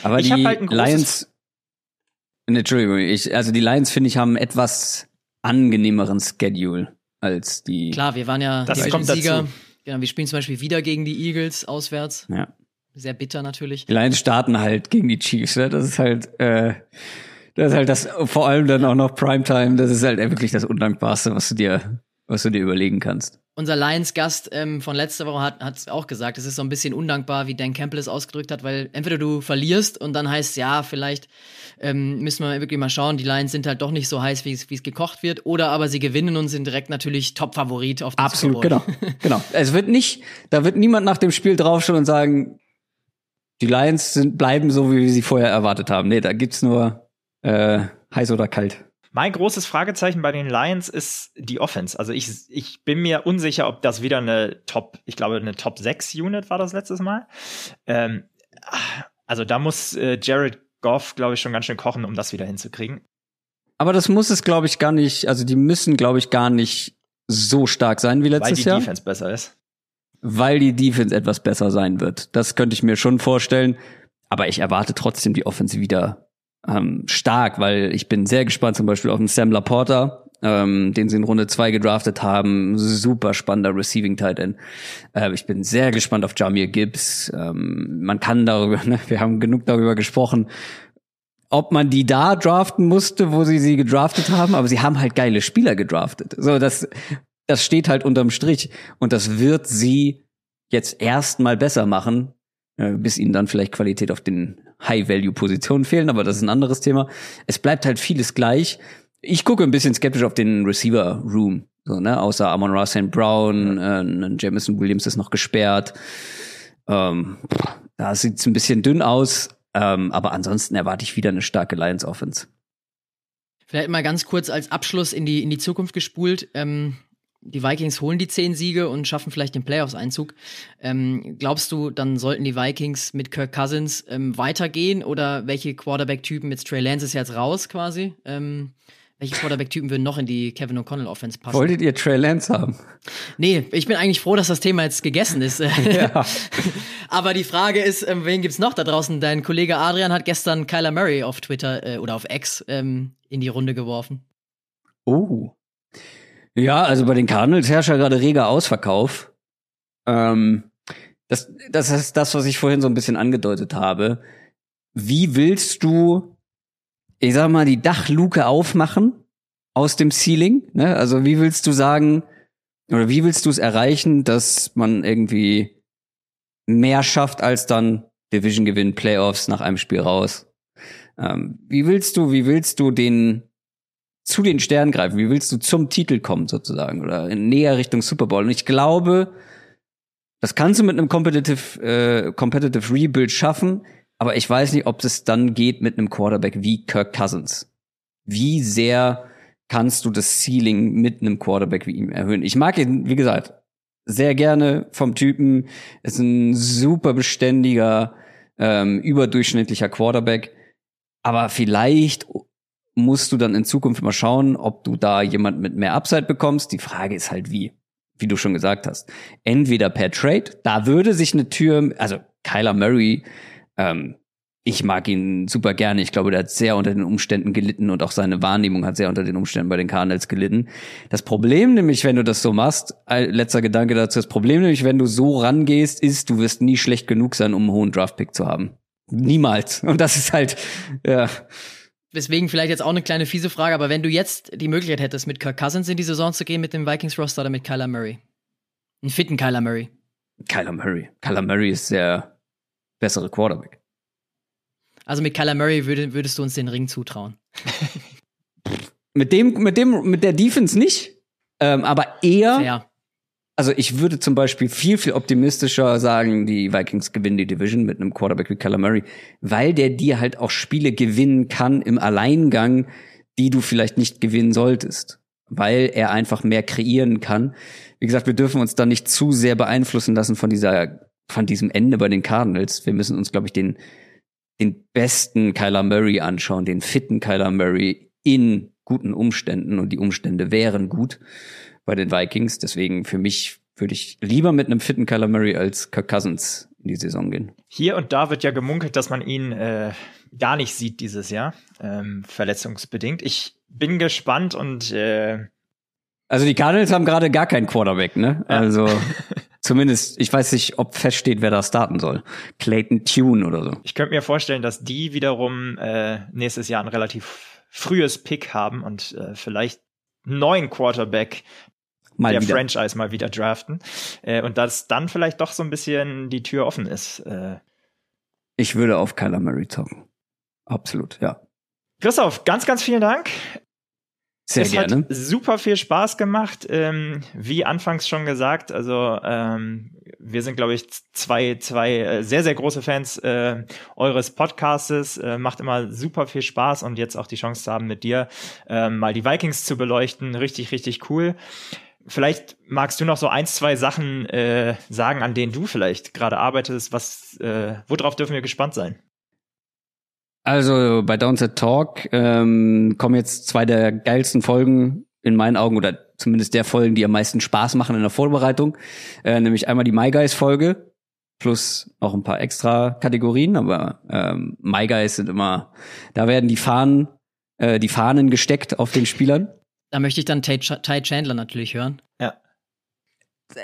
Aber ich die halt Lions Entschuldigung, ich, also die Lions, finde ich, haben etwas angenehmeren Schedule als die. Klar, wir waren ja das kommt Sieger. Dazu. Genau, wir spielen zum Beispiel wieder gegen die Eagles auswärts. Ja. Sehr bitter natürlich. Die Lions starten halt gegen die Chiefs, ne? Das ist halt, äh, das ist halt das, vor allem dann auch noch Primetime, das ist halt wirklich das Undankbarste, was du dir, was du dir überlegen kannst. Unser Lions-Gast ähm, von letzter Woche hat es auch gesagt, es ist so ein bisschen undankbar, wie Dan Campbell es ausgedrückt hat, weil entweder du verlierst und dann heißt ja, vielleicht ähm, müssen wir wirklich mal schauen, die Lions sind halt doch nicht so heiß, wie es gekocht wird, oder aber sie gewinnen und sind direkt natürlich Top-Favorit auf den Absolut, genau. genau. Es wird nicht, da wird niemand nach dem Spiel draufschauen und sagen, die Lions sind, bleiben so, wie wir sie vorher erwartet haben. Nee, da gibt's nur äh, heiß oder kalt. Mein großes Fragezeichen bei den Lions ist die Offense. Also ich, ich bin mir unsicher, ob das wieder eine Top, ich glaube, eine Top 6 Unit war das letztes Mal. Ähm, also da muss äh, Jared Goff, glaube ich, schon ganz schön kochen, um das wieder hinzukriegen. Aber das muss es, glaube ich, gar nicht, also die müssen, glaube ich, gar nicht so stark sein wie letztes Jahr. Weil die Defense besser ist. Weil die Defense etwas besser sein wird. Das könnte ich mir schon vorstellen. Aber ich erwarte trotzdem die Offense wieder ähm, stark, weil ich bin sehr gespannt zum Beispiel auf den Sam Laporta, ähm, den sie in Runde zwei gedraftet haben. Super spannender Receiving Tight End. Äh, ich bin sehr gespannt auf Jamir Gibbs. Ähm, man kann darüber, ne, wir haben genug darüber gesprochen, ob man die da draften musste, wo sie sie gedraftet haben, aber sie haben halt geile Spieler gedraftet. So, das, das steht halt unterm Strich und das wird sie jetzt erstmal besser machen, bis ihnen dann vielleicht Qualität auf den High-Value-Positionen fehlen, aber das ist ein anderes Thema. Es bleibt halt vieles gleich. Ich gucke ein bisschen skeptisch auf den Receiver-Room. So, ne? Außer Amon Ross St. Brown, äh, Jamison Williams ist noch gesperrt. Ähm, da sieht's ein bisschen dünn aus, ähm, aber ansonsten erwarte ich wieder eine starke Lions-Offense. Vielleicht mal ganz kurz als Abschluss in die, in die Zukunft gespult. Ähm, die Vikings holen die zehn Siege und schaffen vielleicht den Playoffs-Einzug. Ähm, glaubst du, dann sollten die Vikings mit Kirk Cousins ähm, weitergehen oder welche Quarterback-Typen, jetzt Trey Lance ist jetzt raus quasi, ähm, welche Quarterback-Typen würden noch in die Kevin O'Connell-Offense passen? Wolltet ihr Trey Lance haben? Nee, ich bin eigentlich froh, dass das Thema jetzt gegessen ist. ja. Aber die Frage ist, ähm, wen gibt's noch da draußen? Dein Kollege Adrian hat gestern Kyler Murray auf Twitter äh, oder auf X ähm, in die Runde geworfen. Oh. Ja, also bei den Cardinals herrscht ja gerade reger Ausverkauf. Ähm, das, das ist das, was ich vorhin so ein bisschen angedeutet habe. Wie willst du, ich sag mal, die Dachluke aufmachen aus dem Ceiling? Ne? Also wie willst du sagen, oder wie willst du es erreichen, dass man irgendwie mehr schafft als dann Division Gewinn, Playoffs nach einem Spiel raus. Ähm, wie willst du, wie willst du den zu den Sternen greifen? Wie willst du zum Titel kommen sozusagen oder näher Richtung Super Bowl? Und ich glaube, das kannst du mit einem Competitive, äh, Competitive Rebuild schaffen, aber ich weiß nicht, ob es dann geht mit einem Quarterback wie Kirk Cousins. Wie sehr kannst du das Ceiling mit einem Quarterback wie ihm erhöhen? Ich mag ihn, wie gesagt, sehr gerne vom Typen. Ist ein super beständiger, ähm, überdurchschnittlicher Quarterback. Aber vielleicht musst du dann in Zukunft mal schauen, ob du da jemand mit mehr Upside bekommst. Die Frage ist halt wie, wie du schon gesagt hast. Entweder per Trade, da würde sich eine Tür, also Kyler Murray, ähm, ich mag ihn super gerne. Ich glaube, der hat sehr unter den Umständen gelitten und auch seine Wahrnehmung hat sehr unter den Umständen bei den Cardinals gelitten. Das Problem nämlich, wenn du das so machst, letzter Gedanke dazu, das Problem nämlich, wenn du so rangehst, ist, du wirst nie schlecht genug sein, um einen hohen Draftpick zu haben. Niemals. Und das ist halt, ja. Deswegen vielleicht jetzt auch eine kleine fiese Frage, aber wenn du jetzt die Möglichkeit hättest, mit Kirk Cousins in die Saison zu gehen mit dem Vikings-Roster oder mit Kyler Murray? Einen fitten Kyler Murray. Kyler Murray. Kyler Murray ist der bessere Quarterback. Also mit Kyler Murray würd, würdest du uns den Ring zutrauen. mit dem, mit dem, mit der Defense nicht, ähm, aber eher. Ja. Also ich würde zum Beispiel viel, viel optimistischer sagen, die Vikings gewinnen die Division mit einem Quarterback wie Kyler Murray, weil der dir halt auch Spiele gewinnen kann im Alleingang, die du vielleicht nicht gewinnen solltest, weil er einfach mehr kreieren kann. Wie gesagt, wir dürfen uns da nicht zu sehr beeinflussen lassen von dieser, von diesem Ende bei den Cardinals. Wir müssen uns, glaube ich, den den besten Kyler Murray anschauen, den fitten Kyler Murray in guten Umständen und die Umstände wären gut bei den Vikings. Deswegen für mich würde ich lieber mit einem fitten Kyler Murray als Kirk Cousins in die Saison gehen. Hier und da wird ja gemunkelt, dass man ihn äh, gar nicht sieht dieses Jahr, ähm, verletzungsbedingt. Ich bin gespannt und äh also die Cardinals haben gerade gar keinen Quarterback, ne? Ja. Also Zumindest, ich weiß nicht, ob feststeht, wer da starten soll. Clayton Tune oder so. Ich könnte mir vorstellen, dass die wiederum äh, nächstes Jahr ein relativ frühes Pick haben und äh, vielleicht neuen Quarterback mal der wieder. Franchise mal wieder draften. Äh, und dass dann vielleicht doch so ein bisschen die Tür offen ist. Äh. Ich würde auf Kyler Murray zocken. Absolut, ja. Christoph, ganz, ganz vielen Dank. Sehr es gerne. Hat super viel Spaß gemacht. Ähm, wie anfangs schon gesagt, also ähm, wir sind, glaube ich, zwei, zwei äh, sehr, sehr große Fans äh, eures Podcastes. Äh, macht immer super viel Spaß und jetzt auch die Chance zu haben, mit dir äh, mal die Vikings zu beleuchten. Richtig, richtig cool. Vielleicht magst du noch so ein, zwei Sachen äh, sagen, an denen du vielleicht gerade arbeitest. Was, äh, worauf dürfen wir gespannt sein? Also bei Downset Talk ähm, kommen jetzt zwei der geilsten Folgen in meinen Augen oder zumindest der Folgen, die am meisten Spaß machen in der Vorbereitung. Äh, nämlich einmal die My Guys Folge plus noch ein paar extra Kategorien, aber ähm, My Guys sind immer, da werden die Fahnen, äh, die Fahnen gesteckt auf den Spielern. Da möchte ich dann Ty, Ty Chandler natürlich hören. Ja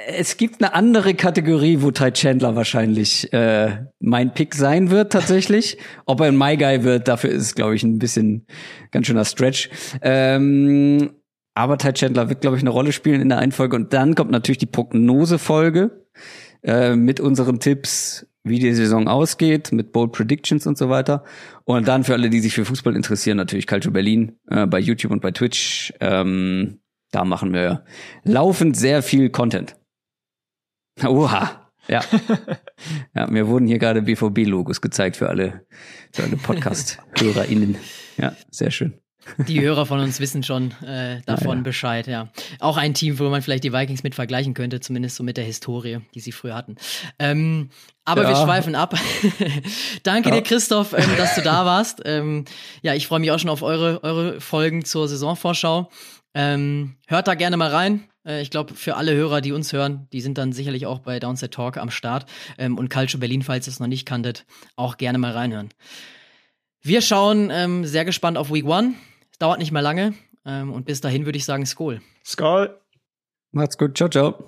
es gibt eine andere Kategorie, wo Ty Chandler wahrscheinlich äh, mein Pick sein wird tatsächlich. Ob er ein My Guy wird, dafür ist es, glaube ich, ein bisschen ganz schöner Stretch. Ähm, aber Ty Chandler wird, glaube ich, eine Rolle spielen in der Einfolge. Und dann kommt natürlich die Prognosefolge äh, mit unseren Tipps, wie die Saison ausgeht, mit Bold Predictions und so weiter. Und dann für alle, die sich für Fußball interessieren, natürlich Calcio Berlin äh, bei YouTube und bei Twitch. Ähm, da machen wir laufend sehr viel Content. Oha. Ja. ja, mir wurden hier gerade BVB-Logos gezeigt für alle, für alle Podcast-HörerInnen. Ja, sehr schön. Die Hörer von uns wissen schon äh, davon ah, ja. Bescheid, ja. Auch ein Team, wo man vielleicht die Vikings mit vergleichen könnte, zumindest so mit der Historie, die sie früher hatten. Ähm, aber ja. wir schweifen ab. Danke ja. dir, Christoph, ähm, dass du da warst. Ähm, ja, ich freue mich auch schon auf eure, eure Folgen zur Saisonvorschau. Ähm, hört da gerne mal rein. Äh, ich glaube, für alle Hörer, die uns hören, die sind dann sicherlich auch bei Downset Talk am Start. Ähm, und Culture Berlin, falls ihr es noch nicht kanntet, auch gerne mal reinhören. Wir schauen ähm, sehr gespannt auf Week One. Es dauert nicht mehr lange. Ähm, und bis dahin würde ich sagen, Skol. Skol. Macht's gut. Ciao, ciao.